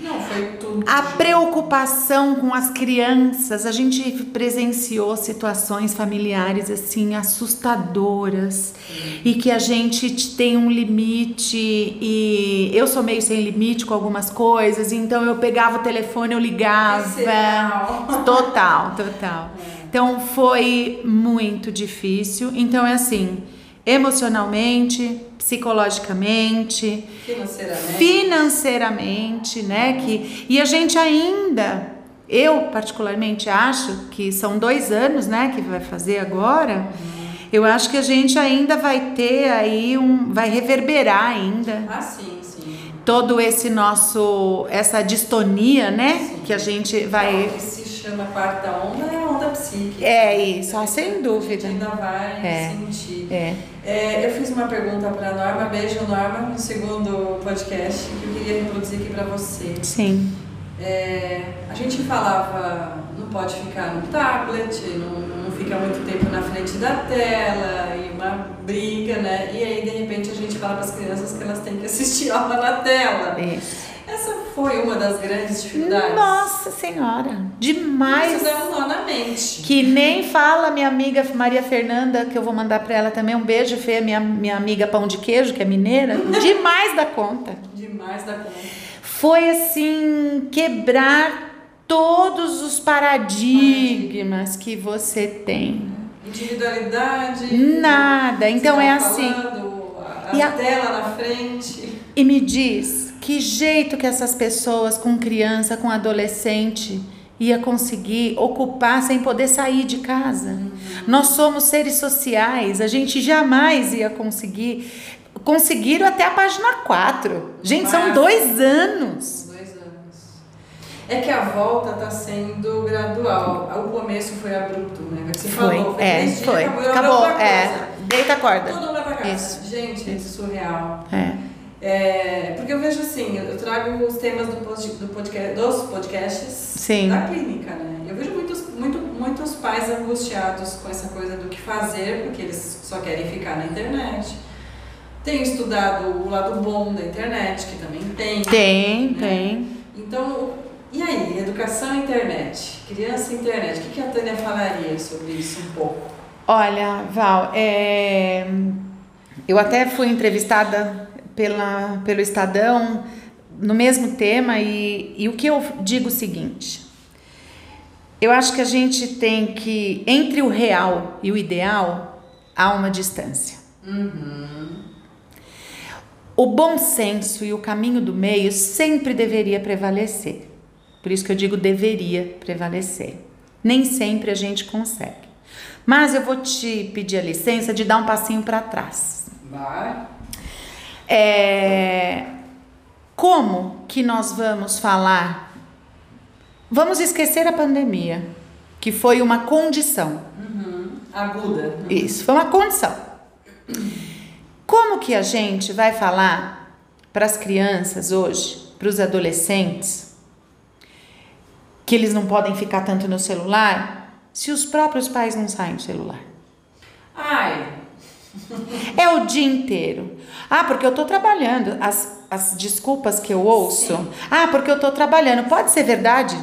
Não, foi tudo. A preocupação com as crianças, a gente presenciou situações familiares assim assustadoras e que a gente tem um limite e eu sou meio sem limite com algumas coisas, então eu pegava o telefone, eu ligava. Total, total. Então foi muito difícil. Então é assim, emocionalmente, psicologicamente, Financeiramente. financeiramente, né? Que, e a gente ainda, eu particularmente acho que são dois anos, né? Que vai fazer agora. Eu acho que a gente ainda vai ter aí um, vai reverberar ainda Ah, sim, sim. todo esse nosso, essa distonia, né? Sim. Que a gente vai, que se chama quarta onda é a onda psíquica. é isso, ah, sem A dúvida. gente ainda vai É. sentir. É. É, eu fiz uma pergunta para Norma, beijo Norma, no segundo podcast, que eu queria reproduzir aqui para você. Sim. É, a gente falava não pode ficar no tablet, não, não fica muito tempo na frente da tela, e uma briga, né? E aí, de repente, a gente fala para as crianças que elas têm que assistir aula na tela. Isso. Essa foi uma das grandes dificuldades. Nossa Senhora, demais. Isso dá um nó na mente. Que nem fala minha amiga Maria Fernanda, que eu vou mandar para ela também um beijo, Fê, minha, minha amiga Pão de Queijo, que é mineira. Demais da conta. Demais da conta. Foi assim, quebrar todos os paradigmas que você tem. Individualidade. Nada. Então é assim. Falando, a, E a a- tela na frente. E me diz, que jeito que essas pessoas com criança, com adolescente, ia conseguir ocupar sem poder sair de casa? Nós somos seres sociais, a gente jamais ia conseguir. Conseguiram até a página 4. Gente, são dois anos. Dois anos. É que a volta está sendo gradual. O começo foi abrupto, né? Você Foi, falou, é, três dias, foi. Acabou, Acabou, é. Deita a corda. Todo mundo vai pra casa. Isso. Gente, isso é surreal. É. É, porque eu vejo assim, eu trago os temas do, pod- do podcast, dos podcasts Sim. da clínica, né? Eu vejo muitos, muito, muitos pais angustiados com essa coisa do que fazer, porque eles só querem ficar na internet. Tenho estudado o lado bom da internet, que também tem. Tem, né? tem. Então, e aí, educação e internet? Criança e internet, o que, que a Tânia falaria sobre isso um pouco? Olha, Val, é, eu até fui entrevistada pela, pelo Estadão no mesmo tema e, e o que eu digo o seguinte: eu acho que a gente tem que, entre o real e o ideal, há uma distância. O bom senso e o caminho do meio sempre deveria prevalecer. Por isso que eu digo deveria prevalecer. Nem sempre a gente consegue. Mas eu vou te pedir a licença de dar um passinho para trás. Vai. É, como que nós vamos falar? Vamos esquecer a pandemia, que foi uma condição. Aguda. Isso, foi uma condição. Como que a gente vai falar para as crianças hoje, para os adolescentes, que eles não podem ficar tanto no celular, se os próprios pais não saem do celular? Ai, É o dia inteiro. Ah, porque eu tô trabalhando. As, as desculpas que eu ouço. Sim. Ah, porque eu tô trabalhando. Pode ser verdade?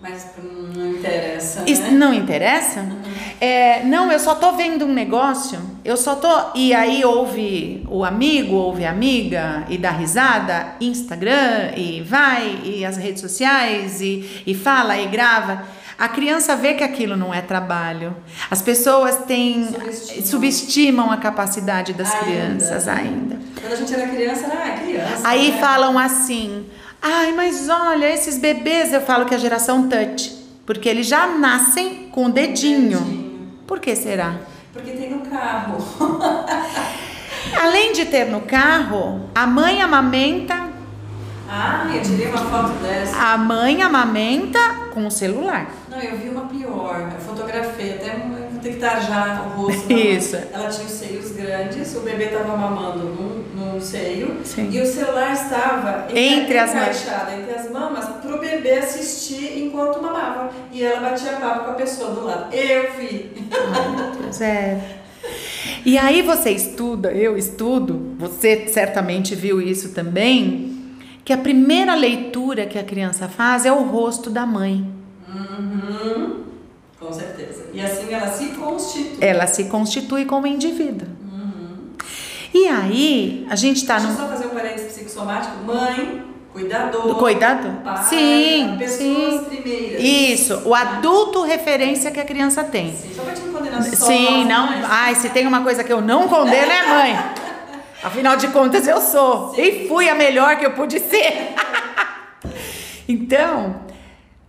mas não interessa, Isso né? não interessa? É, não, eu só tô vendo um negócio, eu só tô. E aí ouve o amigo, ouve a amiga e dá risada, Instagram, e vai, e as redes sociais, e, e fala e grava. A criança vê que aquilo não é trabalho. As pessoas têm, Subestimam. subestimam a capacidade das Ainda. crianças ainda. Quando a gente era criança, era ah, criança. Aí né? falam assim: ai, mas olha, esses bebês, eu falo que é a geração touch, porque eles já nascem com o dedinho. Dedinho. Por que será? Porque tem no carro. Além de ter no carro, a mãe amamenta, Ah, eu tirei uma foto dessa. a mãe amamenta com o celular. Não, eu vi uma pior. Eu fotografei, até vou ter que tarjar o rosto. Isso. Ela tinha os seios grandes, o bebê estava mamando num, num seio Sim. e o celular estava Entre as encaixado entre as mamas para o bebê assistir enquanto mamava. E ela batia papo com a pessoa do lado. Eu vi. Ai, Deus, é. E aí você estuda, eu estudo, você certamente viu isso também, que a primeira leitura que a criança faz é o rosto da mãe. Uhum. Com certeza. E assim ela se constitui. Ela se constitui como indivíduo. E aí, a gente tá Deixa eu num. só fazer um parênteses psicossomático. Mãe, cuidador. Do cuidado? Pai, Sim, pessoas sim. primeiras. Isso, o adulto referência que a criança tem. Sim, só pra te não condenar só Sim, não. mães. Ai, se tem uma coisa que eu não condeno é mãe. Afinal de contas, eu sou. E fui a melhor que eu pude ser. então,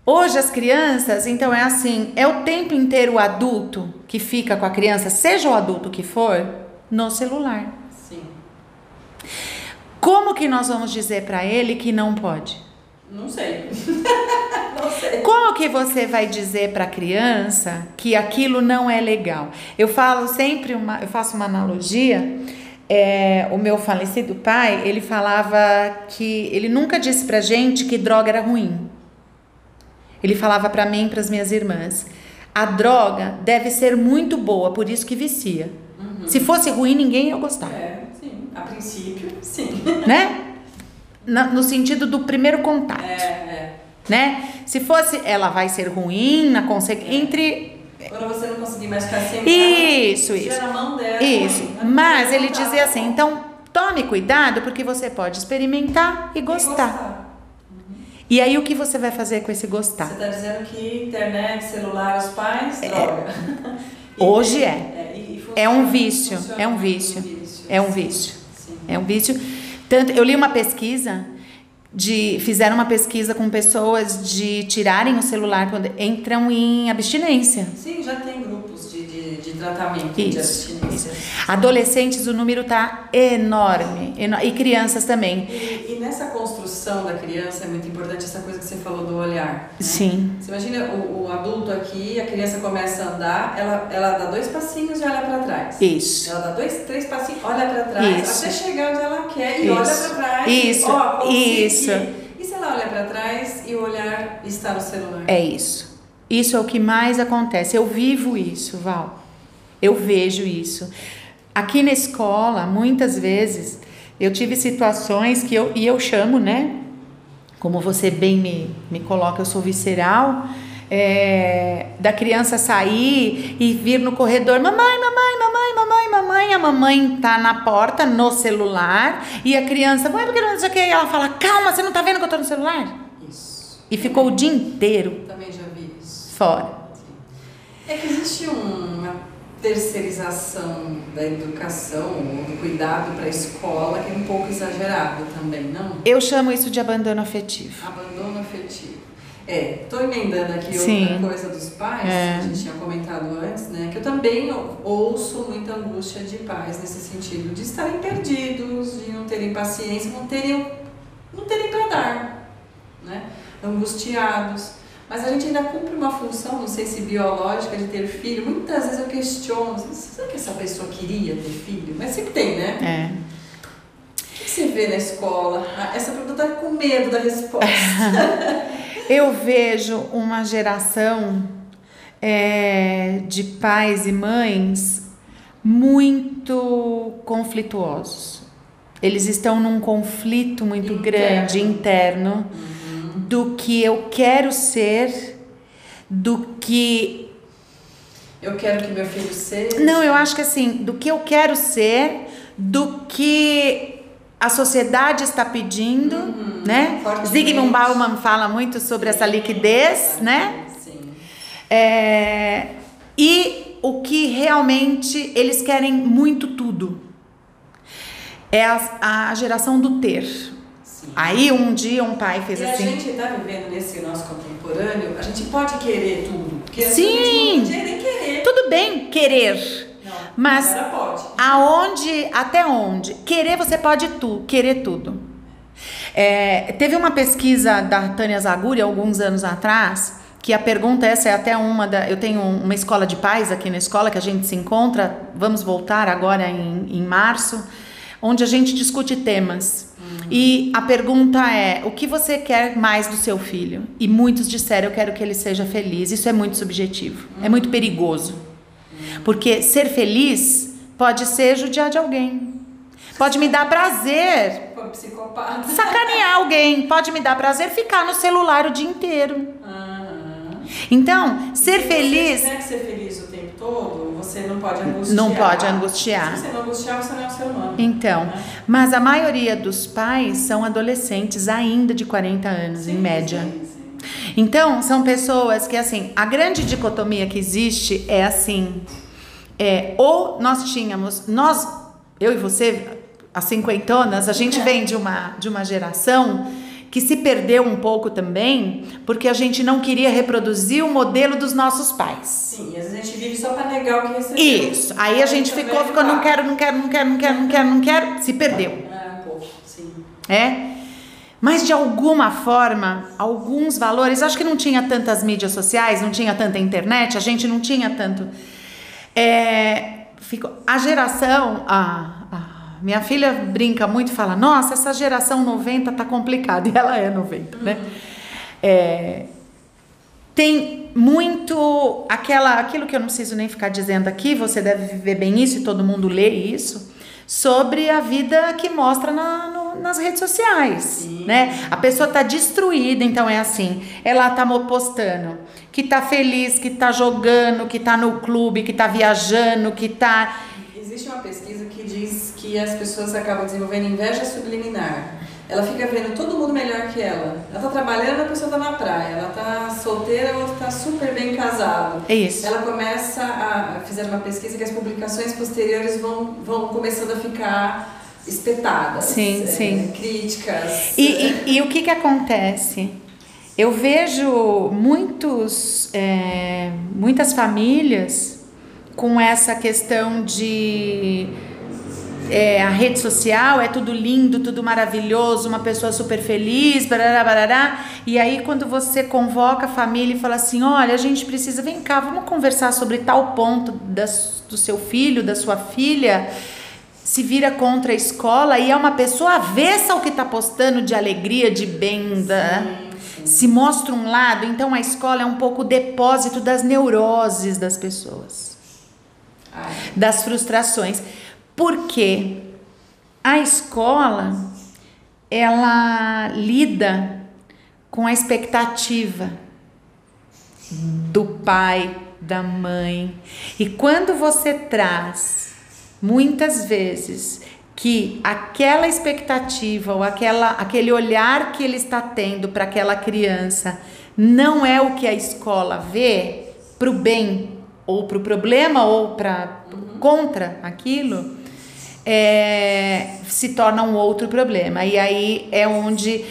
hoje as crianças, então é assim, é o tempo inteiro o adulto que fica com a criança, seja o adulto que for, no celular. Sim. Como que nós vamos dizer para ele que não pode? Não sei. não sei. Como que você vai dizer para a criança que aquilo não é legal? Eu falo sempre uma, eu faço uma analogia. É, o meu falecido pai, ele falava que ele nunca disse pra gente que droga era ruim. Ele falava para mim e para as minhas irmãs: a droga deve ser muito boa, por isso que vicia. Uhum. Se fosse ruim, ninguém ia gostar. É, sim. A princípio, sim. Né? Na, no sentido do primeiro contato. É, é. Né? Se fosse, ela vai ser ruim na consequência. Entre quando você não conseguir mais ficar sem Isso, isso. Na mão dela, isso. Mas ele dizia assim: então tome cuidado porque você pode experimentar e gostar. E, gostar. Uhum. e aí o que você vai fazer com esse gostar? Você está dizendo que internet, celular, os pais, é. droga. Hoje é. É, é um vício. É um vício. É um vício. É um vício. Tanto, eu li uma pesquisa de fizeram uma pesquisa com pessoas de tirarem o celular quando entram em abstinência. Sim, já tem grupos de, de, de tratamento isso, de abstinência. Isso. Adolescentes, o número está enorme, e crianças também. E, e, nessa construção da criança é muito importante essa coisa que você falou do olhar. Né? Sim. Você imagina o, o, adulto aqui, a criança começa a andar, ela, ela dá dois passinhos e olha para trás. Isso. Ela dá dois, três passinhos, olha para trás, isso. até chegar onde ela quer e isso. olha para trás. Isso. Ó, isso. E se ela olha para trás e o olhar está no celular? É isso. Isso é o que mais acontece. Eu vivo isso, Val. Eu vejo isso. Aqui na escola, muitas vezes, eu tive situações que eu, e eu chamo, né? Como você bem me, me coloca, eu sou visceral. É, da criança sair e vir no corredor, mamãe, mamãe, mamãe, mamãe, mamãe, a mamãe tá na porta no celular e a criança, mãe, porque não sei o que, e ela fala, calma, você não tá vendo que eu tô no celular? Isso. E ficou o dia inteiro. Também já vi isso. Fora. É que existe uma terceirização da educação ou do cuidado para a escola que é um pouco exagerado também, não? Eu chamo isso de abandono afetivo. Abandono afetivo. É, estou emendando aqui Sim. outra coisa dos pais, é. que a gente tinha comentado antes, né? Que eu também ouço muita angústia de pais nesse sentido, de estarem perdidos, de não terem paciência, não terem, não terem para dar, né? Angustiados. Mas a gente ainda cumpre uma função, não sei se biológica, de ter filho. Muitas vezes eu questiono, será que essa pessoa queria ter filho? Mas sempre tem, né? É. O que você vê na escola? Ah, essa pergunta está com medo da resposta. eu vejo uma geração é, de pais e mães muito conflituosos. Eles estão num conflito muito interno. grande interno. Hum do que eu quero ser, do que. Eu quero que meu filho seja. Não, eu acho que assim, do que eu quero ser, do que a sociedade está pedindo, uhum, né? Zygmunt Bauman fala muito sobre Sim, essa liquidez, né? Sim. É, e o que realmente eles querem muito tudo. É a, a geração do ter. Aí um dia um pai fez e assim. a gente está vivendo nesse nosso contemporâneo, a gente pode querer tudo. Porque Sim. A nem querer. Tudo bem querer. Não, mas pode. aonde, até onde? Querer você pode tu, querer tudo. É, teve uma pesquisa da Tânia Zaguri alguns anos atrás que a pergunta essa é até uma da eu tenho uma escola de pais aqui na escola que a gente se encontra vamos voltar agora em, em março onde a gente discute temas. Uhum. E a pergunta é: o que você quer mais do seu filho? E muitos disseram: eu quero que ele seja feliz. Isso é muito subjetivo, uhum. é muito perigoso. Uhum. Porque ser feliz pode ser judiar de alguém. Pode me dar prazer. Psicopata. Sacanear alguém. Pode me dar prazer ficar no celular o dia inteiro. Então, ser feliz. Se você quer ser feliz o tempo todo, você não pode angustiar. Não pode angustiar. Se você não angustiar, você não é um ser humano. Então, né? mas a maioria dos pais são adolescentes ainda de 40 anos, sim, em média. Sim, sim. Então, são pessoas que, assim, a grande dicotomia que existe é assim: é, ou nós tínhamos, nós, eu e você, as cinquentonas, a gente vem de uma, de uma geração que se perdeu um pouco também, porque a gente não queria reproduzir o modelo dos nossos pais. Sim, às vezes a gente vive só para negar o que recebeu. Isso. Aí a gente ficou, ficou, não quero, não quero, não quero, não quero, não quero, não quero, se perdeu. É, pouco, sim. É? Mas de alguma forma, alguns valores, acho que não tinha tantas mídias sociais, não tinha tanta internet, a gente não tinha tanto. É, ficou, a geração, a minha filha brinca muito e fala: Nossa, essa geração 90 tá complicada. E ela é 90, né? É, tem muito aquela aquilo que eu não preciso nem ficar dizendo aqui, você deve viver bem isso e todo mundo lê isso, sobre a vida que mostra na, no, nas redes sociais, Sim. né? A pessoa tá destruída, então é assim, ela tá postando que tá feliz, que tá jogando, que tá no clube, que tá viajando, que tá Existe uma pesquisa que que as pessoas acabam desenvolvendo inveja subliminar. Ela fica vendo todo mundo melhor que ela. Ela tá trabalhando, a pessoa tá na praia. Ela tá solteira, o outro tá super bem casado. É isso. Ela começa a. Fizeram uma pesquisa que as publicações posteriores vão, vão começando a ficar espetadas. Sim, é, sim. Críticas. E, e, e, o que que acontece? Eu vejo muitos, é, muitas famílias com essa questão de é, a rede social é tudo lindo, tudo maravilhoso, uma pessoa super feliz, barará, barará. E aí, quando você convoca a família e fala assim: olha, a gente precisa, vem cá, vamos conversar sobre tal ponto das, do seu filho, da sua filha. Se vira contra a escola e é uma pessoa avessa ao que está postando de alegria, de bem, da, se mostra um lado. Então, a escola é um pouco o depósito das neuroses das pessoas, das frustrações. Porque a escola ela lida com a expectativa do pai, da mãe. E quando você traz muitas vezes que aquela expectativa ou aquela, aquele olhar que ele está tendo para aquela criança não é o que a escola vê para o bem ou para o problema ou para uhum. contra aquilo, é, se torna um outro problema. E aí é onde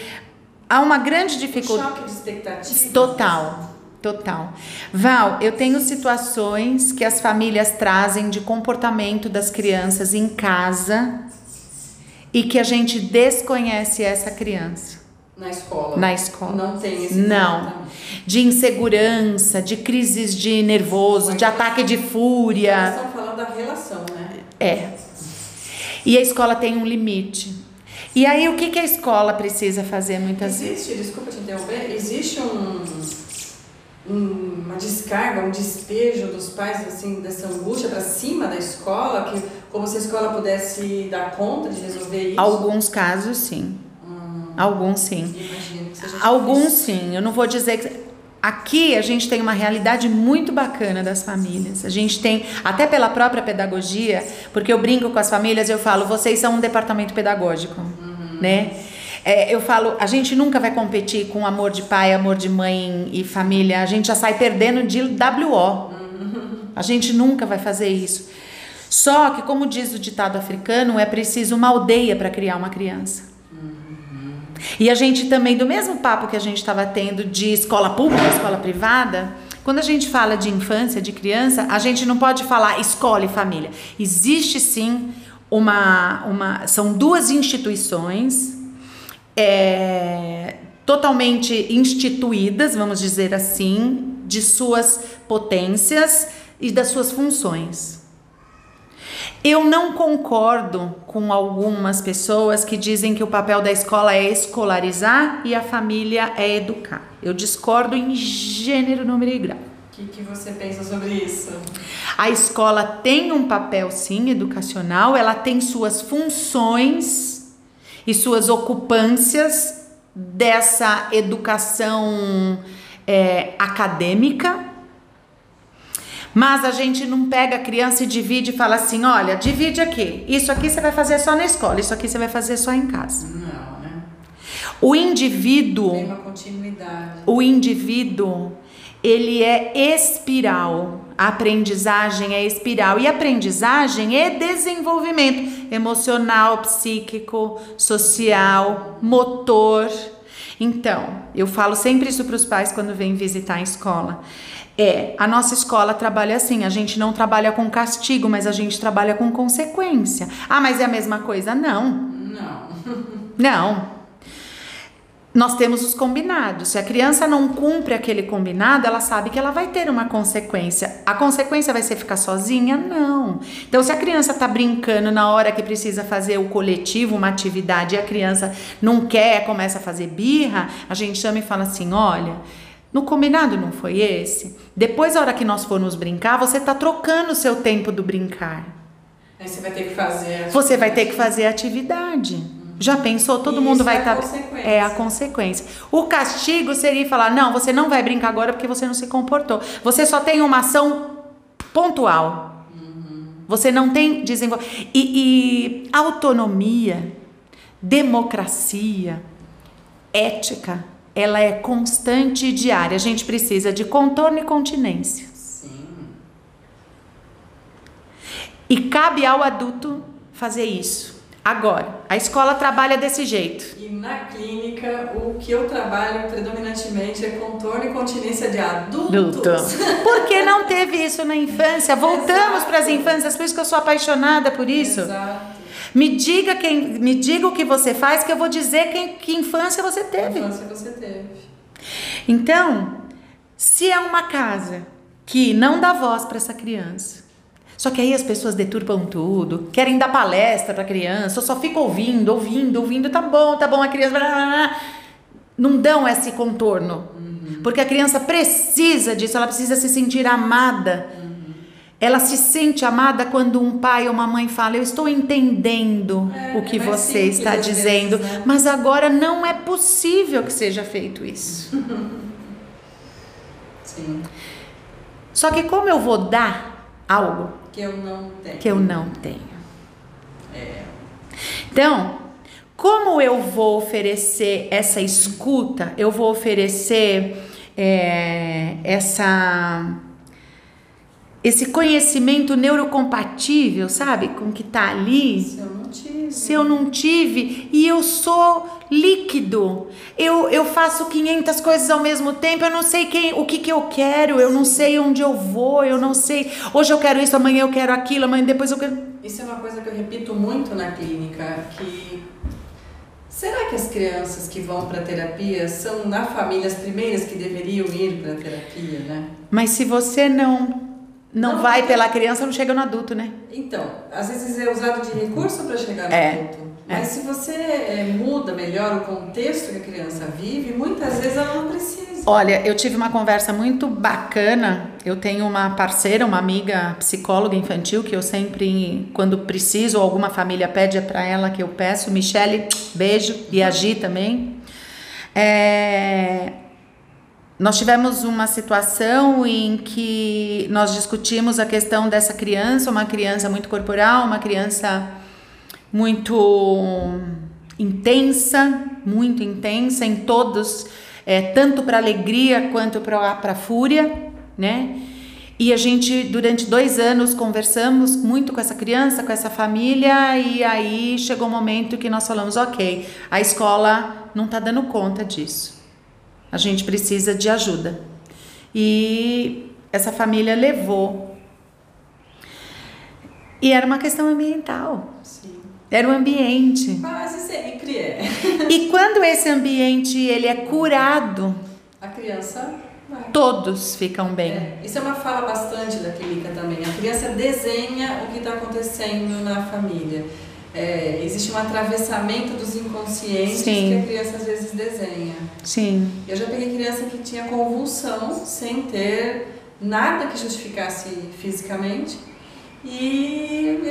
há uma grande dificuldade. Um choque de expectativa. Total. Total. Val, eu tenho situações que as famílias trazem de comportamento das crianças em casa e que a gente desconhece essa criança. Na escola. Na escola. Não tem esse Não. De insegurança, de crises de nervoso, de ataque de fúria. Nós estamos falando da relação, né? É. E a escola tem um limite. E aí o que, que a escola precisa fazer muitas existe, vezes? Desculpa te interromper, existe um, um, uma descarga, um despejo dos pais assim dessa angústia para cima da escola, que como se a escola pudesse dar conta de resolver isso? Alguns casos sim. Hum, Alguns sim. Imagino que seja Alguns sim. Eu não vou dizer que Aqui a gente tem uma realidade muito bacana das famílias. A gente tem, até pela própria pedagogia, porque eu brinco com as famílias, eu falo, vocês são um departamento pedagógico, uhum. né? É, eu falo, a gente nunca vai competir com amor de pai, amor de mãe e família. A gente já sai perdendo de WO. Uhum. A gente nunca vai fazer isso. Só que, como diz o ditado africano, é preciso uma aldeia para criar uma criança. E a gente também, do mesmo papo que a gente estava tendo de escola pública, escola privada, quando a gente fala de infância, de criança, a gente não pode falar escola e família. Existe sim uma. uma são duas instituições é, totalmente instituídas, vamos dizer assim, de suas potências e das suas funções. Eu não concordo com algumas pessoas que dizem que o papel da escola é escolarizar e a família é educar. Eu discordo em gênero, número e grau. O que, que você pensa sobre isso? A escola tem um papel, sim, educacional, ela tem suas funções e suas ocupâncias dessa educação é, acadêmica mas a gente não pega a criança e divide e fala assim: olha, divide aqui. Isso aqui você vai fazer só na escola, isso aqui você vai fazer só em casa. Não, né? O indivíduo. Tem uma continuidade. O indivíduo, ele é espiral. A aprendizagem é espiral. E aprendizagem é desenvolvimento emocional, psíquico, social, motor. Então, eu falo sempre isso para os pais quando vêm visitar a escola. É, a nossa escola trabalha assim, a gente não trabalha com castigo, mas a gente trabalha com consequência. Ah, mas é a mesma coisa? Não. Não. Não. Nós temos os combinados. Se a criança não cumpre aquele combinado, ela sabe que ela vai ter uma consequência. A consequência vai ser ficar sozinha? Não. Então, se a criança está brincando na hora que precisa fazer o coletivo, uma atividade, e a criança não quer, começa a fazer birra, a gente chama e fala assim: olha No combinado não foi esse? Depois, a hora que nós formos brincar, você tá trocando o seu tempo do brincar. Aí você vai ter que fazer. Você vai ter que fazer atividade. Já pensou? Todo E mundo vai é estar. consequência. É a consequência. O castigo seria falar: não, você não vai brincar agora porque você não se comportou. Você só tem uma ação pontual. Você não tem desenvolvimento. E, e autonomia, democracia, ética, ela é constante e diária. A gente precisa de contorno e continência. Sim. E cabe ao adulto fazer isso. Agora, a escola trabalha desse jeito. E na clínica, o que eu trabalho predominantemente é contorno e continência de adultos. Porque não teve isso na infância. Voltamos para as infâncias, por isso que eu sou apaixonada por isso. Exato. Me diga quem, me diga o que você faz, que eu vou dizer quem, que infância você Que teve. infância você teve. Então, se é uma casa que não dá voz para essa criança, só que aí as pessoas deturpam tudo, querem dar palestra para a criança, só fica ouvindo, ouvindo, ouvindo, tá bom, tá bom, a criança. blá, blá, blá, Não dão esse contorno. Porque a criança precisa disso, ela precisa se sentir amada. Ela se sente amada quando um pai ou uma mãe fala: Eu estou entendendo É, o que é você está dizendo, vezes, né? mas agora não é possível que seja feito isso. Sim. Só que como eu vou dar algo Que eu não tenho. que eu não tenho? É. Então, como eu vou oferecer essa escuta, eu vou oferecer é, essa esse conhecimento neurocompatível, sabe, com que tá ali. Se eu não tive. Se eu não tive e eu sou líquido, eu, eu faço 500 coisas ao mesmo tempo, eu não sei quem, o que, que eu quero, eu não sei onde eu vou, eu não sei. Hoje eu quero isso, amanhã eu quero aquilo, amanhã depois eu quero. Isso é uma coisa que eu repito muito na clínica, que será que as crianças que vão para terapia são na família as primeiras que deveriam ir para terapia, né? Mas se você não não, Não, vai pela criança, não chega no adulto, né? Então, às vezes é usado de recurso para chegar no É, adulto. Mas se você é, muda melhor o contexto que a criança vive, muitas vezes ela não precisa. Olha, eu tive uma conversa muito bacana. Eu tenho uma parceira, uma amiga psicóloga infantil que eu sempre, quando preciso ou alguma família pede é para ela que eu peço. Michele, beijo e a Gi também. É, nós tivemos uma situação em que nós discutimos a questão dessa criança, uma criança muito corporal, uma criança muito intensa, muito intensa em todos, é, tanto para alegria quanto para fúria, né? E a gente, durante dois anos, conversamos muito com essa criança, com essa família, e aí chegou um momento que nós falamos: ok, a escola não está dando conta disso. A gente precisa de ajuda. E essa família levou. E era uma questão ambiental. Sim. Era o ambiente. Quase sempre é. E quando esse ambiente ele é curado, A criança vai. todos ficam bem. É, isso é uma fala bastante da clínica também. A criança desenha o que está acontecendo na família. É, existe um atravessamento dos inconscientes Sim. que a criança às vezes desenha. Sim. Eu já peguei criança que tinha convulsão sem ter nada que justificasse fisicamente e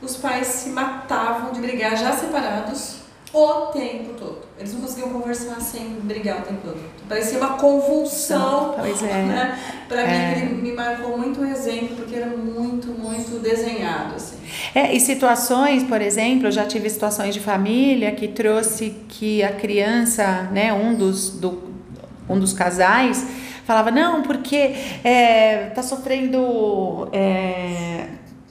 os pais se matavam de brigar já separados o tempo todo. Eles não conseguiam conversar sem brigar o tempo todo. Parecia uma convulsão. Pois é. Né? Pra É. mim, ele me marcou muito o exemplo, porque era muito, muito desenhado. Assim. É, e situações, por exemplo, eu já tive situações de família que trouxe que a criança, né, um dos, do, um dos casais, falava, não, porque é, tá sofrendo, é,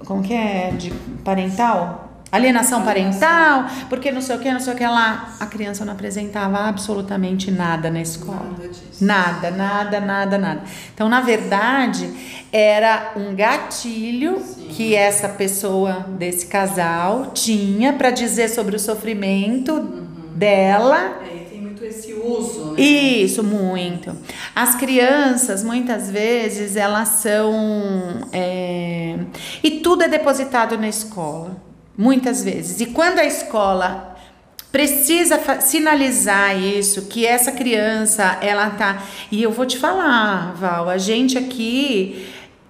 como que é, de parental? Alienação parental, porque não sei o que, não sei o que lá. A criança não apresentava absolutamente nada na escola. Nada disso. Nada, nada, nada, nada. Então, na verdade, era um gatilho Sim. que essa pessoa desse casal tinha para dizer sobre o sofrimento dela. É, e tem muito esse uso, né? Isso, muito. As crianças, muitas vezes, elas são. é, E tudo é depositado na escola. Muitas vezes. E quando a escola precisa sinalizar isso, que essa criança, ela tá. E eu vou te falar, Val, a gente aqui.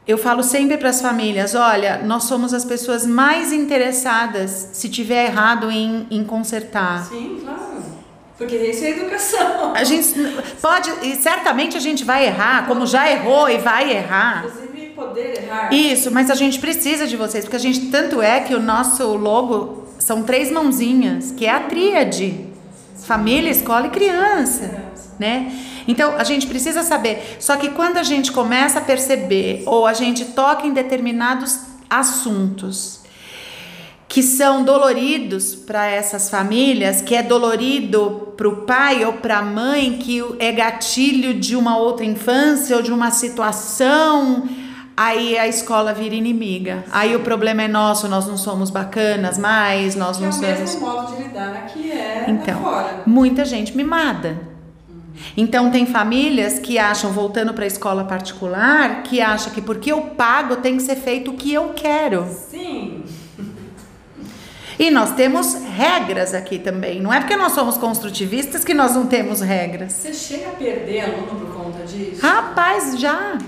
Eu falo sempre para as famílias: olha, nós somos as pessoas mais interessadas se tiver errado em, em consertar. Sim, claro. Porque isso é educação. A gente pode, e certamente a gente vai errar, como já errou e vai errar. Poder errar. Isso, mas a gente precisa de vocês, porque a gente tanto é que o nosso logo são três mãozinhas, que é a tríade: família, escola e criança, né? Então a gente precisa saber. Só que quando a gente começa a perceber ou a gente toca em determinados assuntos que são doloridos para essas famílias, que é dolorido para o pai ou para a mãe, que é gatilho de uma outra infância ou de uma situação aí a escola vira inimiga. Aí o problema é nosso, nós não somos bacanas mais, nós que não é o somos. mesmo modo de lidar que é então, fora. muita gente mimada. Então tem famílias que acham, voltando para a escola particular, que acha que porque eu pago tem que ser feito o que eu quero. Sim. E nós temos regras aqui também. Não é porque nós somos construtivistas que nós não temos regras. Você chega a perder aluno por conta disso? Rapaz, já.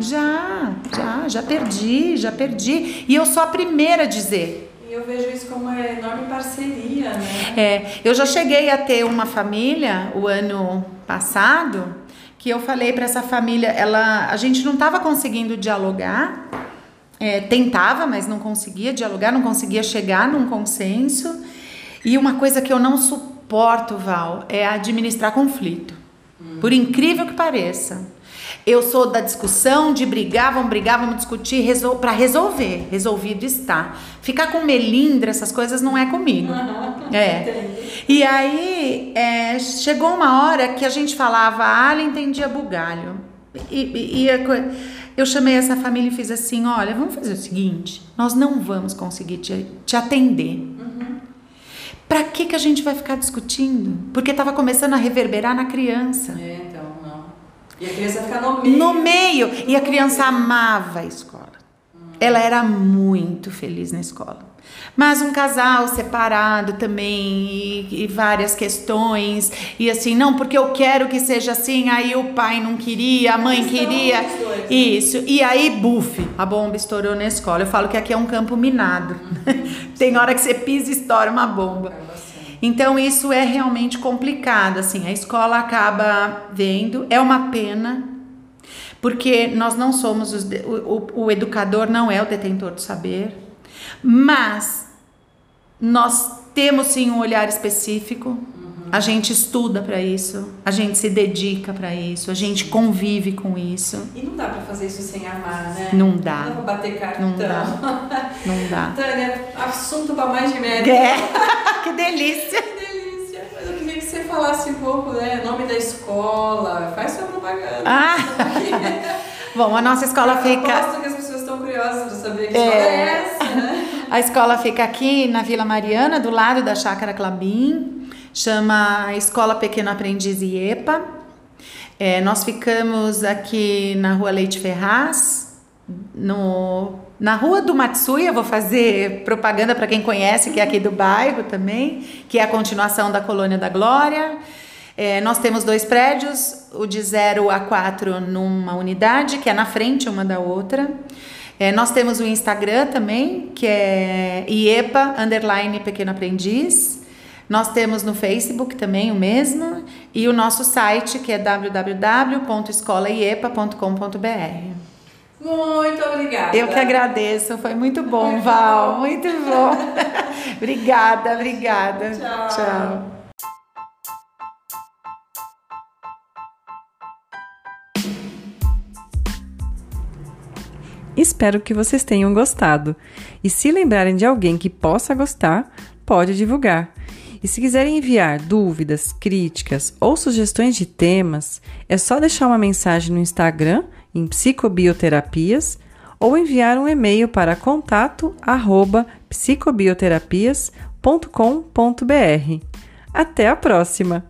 Já, já, já perdi, já perdi. E eu sou a primeira a dizer. E eu vejo isso como uma enorme parceria, né? É, eu já cheguei a ter uma família o ano passado que eu falei para essa família, ela, a gente não estava conseguindo dialogar, é, tentava, mas não conseguia dialogar, não conseguia chegar num consenso. E uma coisa que eu não suporto, Val, é administrar conflito. Hum. Por incrível que pareça. Eu sou da discussão, de brigar, vamos brigar, vamos discutir resol para resolver. Resolvido está. Ficar com melindra, essas coisas não é comigo. é. E aí é, chegou uma hora que a gente falava alho entendia bugalho. E, e, e eu chamei essa família e fiz assim: olha, vamos fazer o seguinte: nós não vamos conseguir te, te atender. Uhum. Para que, que a gente vai ficar discutindo? Porque estava começando a reverberar na criança. É. E a criança fica no meio. No meio. E a criança amava a escola. Ela era muito feliz na escola. Mas um casal separado também, e, e, várias questões, e assim, não, porque eu quero que seja assim, aí o pai não queria, a mãe queria. Dois, né? Isso. E aí, bufe, a bomba estourou na escola. Eu falo que aqui é um campo minado. Uhum. Tem hora que você pisa e estoura uma bomba. Então isso é realmente complicado, assim, a escola acaba vendo, é uma pena, porque nós não somos os, o, o educador não é o detentor do saber, mas nós temos sim um olhar específico. A gente estuda para isso, a gente se dedica para isso, a gente convive com isso. E não dá para fazer isso sem amar, né? Não dá. Não dá pra bater cartão. Não dá. Não dá. Tânia, assunto para mais de médico. É. que delícia você falasse um pouco, né? Nome da escola, faz sua propaganda. Ah! Bom, a nossa escola Eu fica. Aposto que as pessoas estão curiosas para saber que é... escola é essa, né? A escola fica aqui na Vila Mariana, do lado da Chácara Clabim. Chama Escola Pequeno Aprendiz IEPA. É, nós ficamos aqui na Rua Leite Ferraz, no na Rua do Matsuya, vou fazer propaganda para quem conhece, que é aqui do bairro também, que é a continuação da Colônia da Glória. É, nós temos dois prédios, o de 0 a 4 numa unidade, que é na frente uma da outra. É, nós temos o Instagram também, que é IEPA, underline Pequeno Aprendiz. Nós temos no Facebook também o mesmo. E o nosso site, que é www.escolaiepa.com.br. Muito obrigada. Eu que agradeço, foi muito bom, muito Val, bom. muito bom. obrigada, obrigada. Tchau. Tchau. Espero que vocês tenham gostado. E se lembrarem de alguém que possa gostar, pode divulgar. E se quiserem enviar dúvidas, críticas ou sugestões de temas, é só deixar uma mensagem no Instagram em psicobioterapias ou enviar um e-mail para contato@psicobioterapias.com.br. Até a próxima!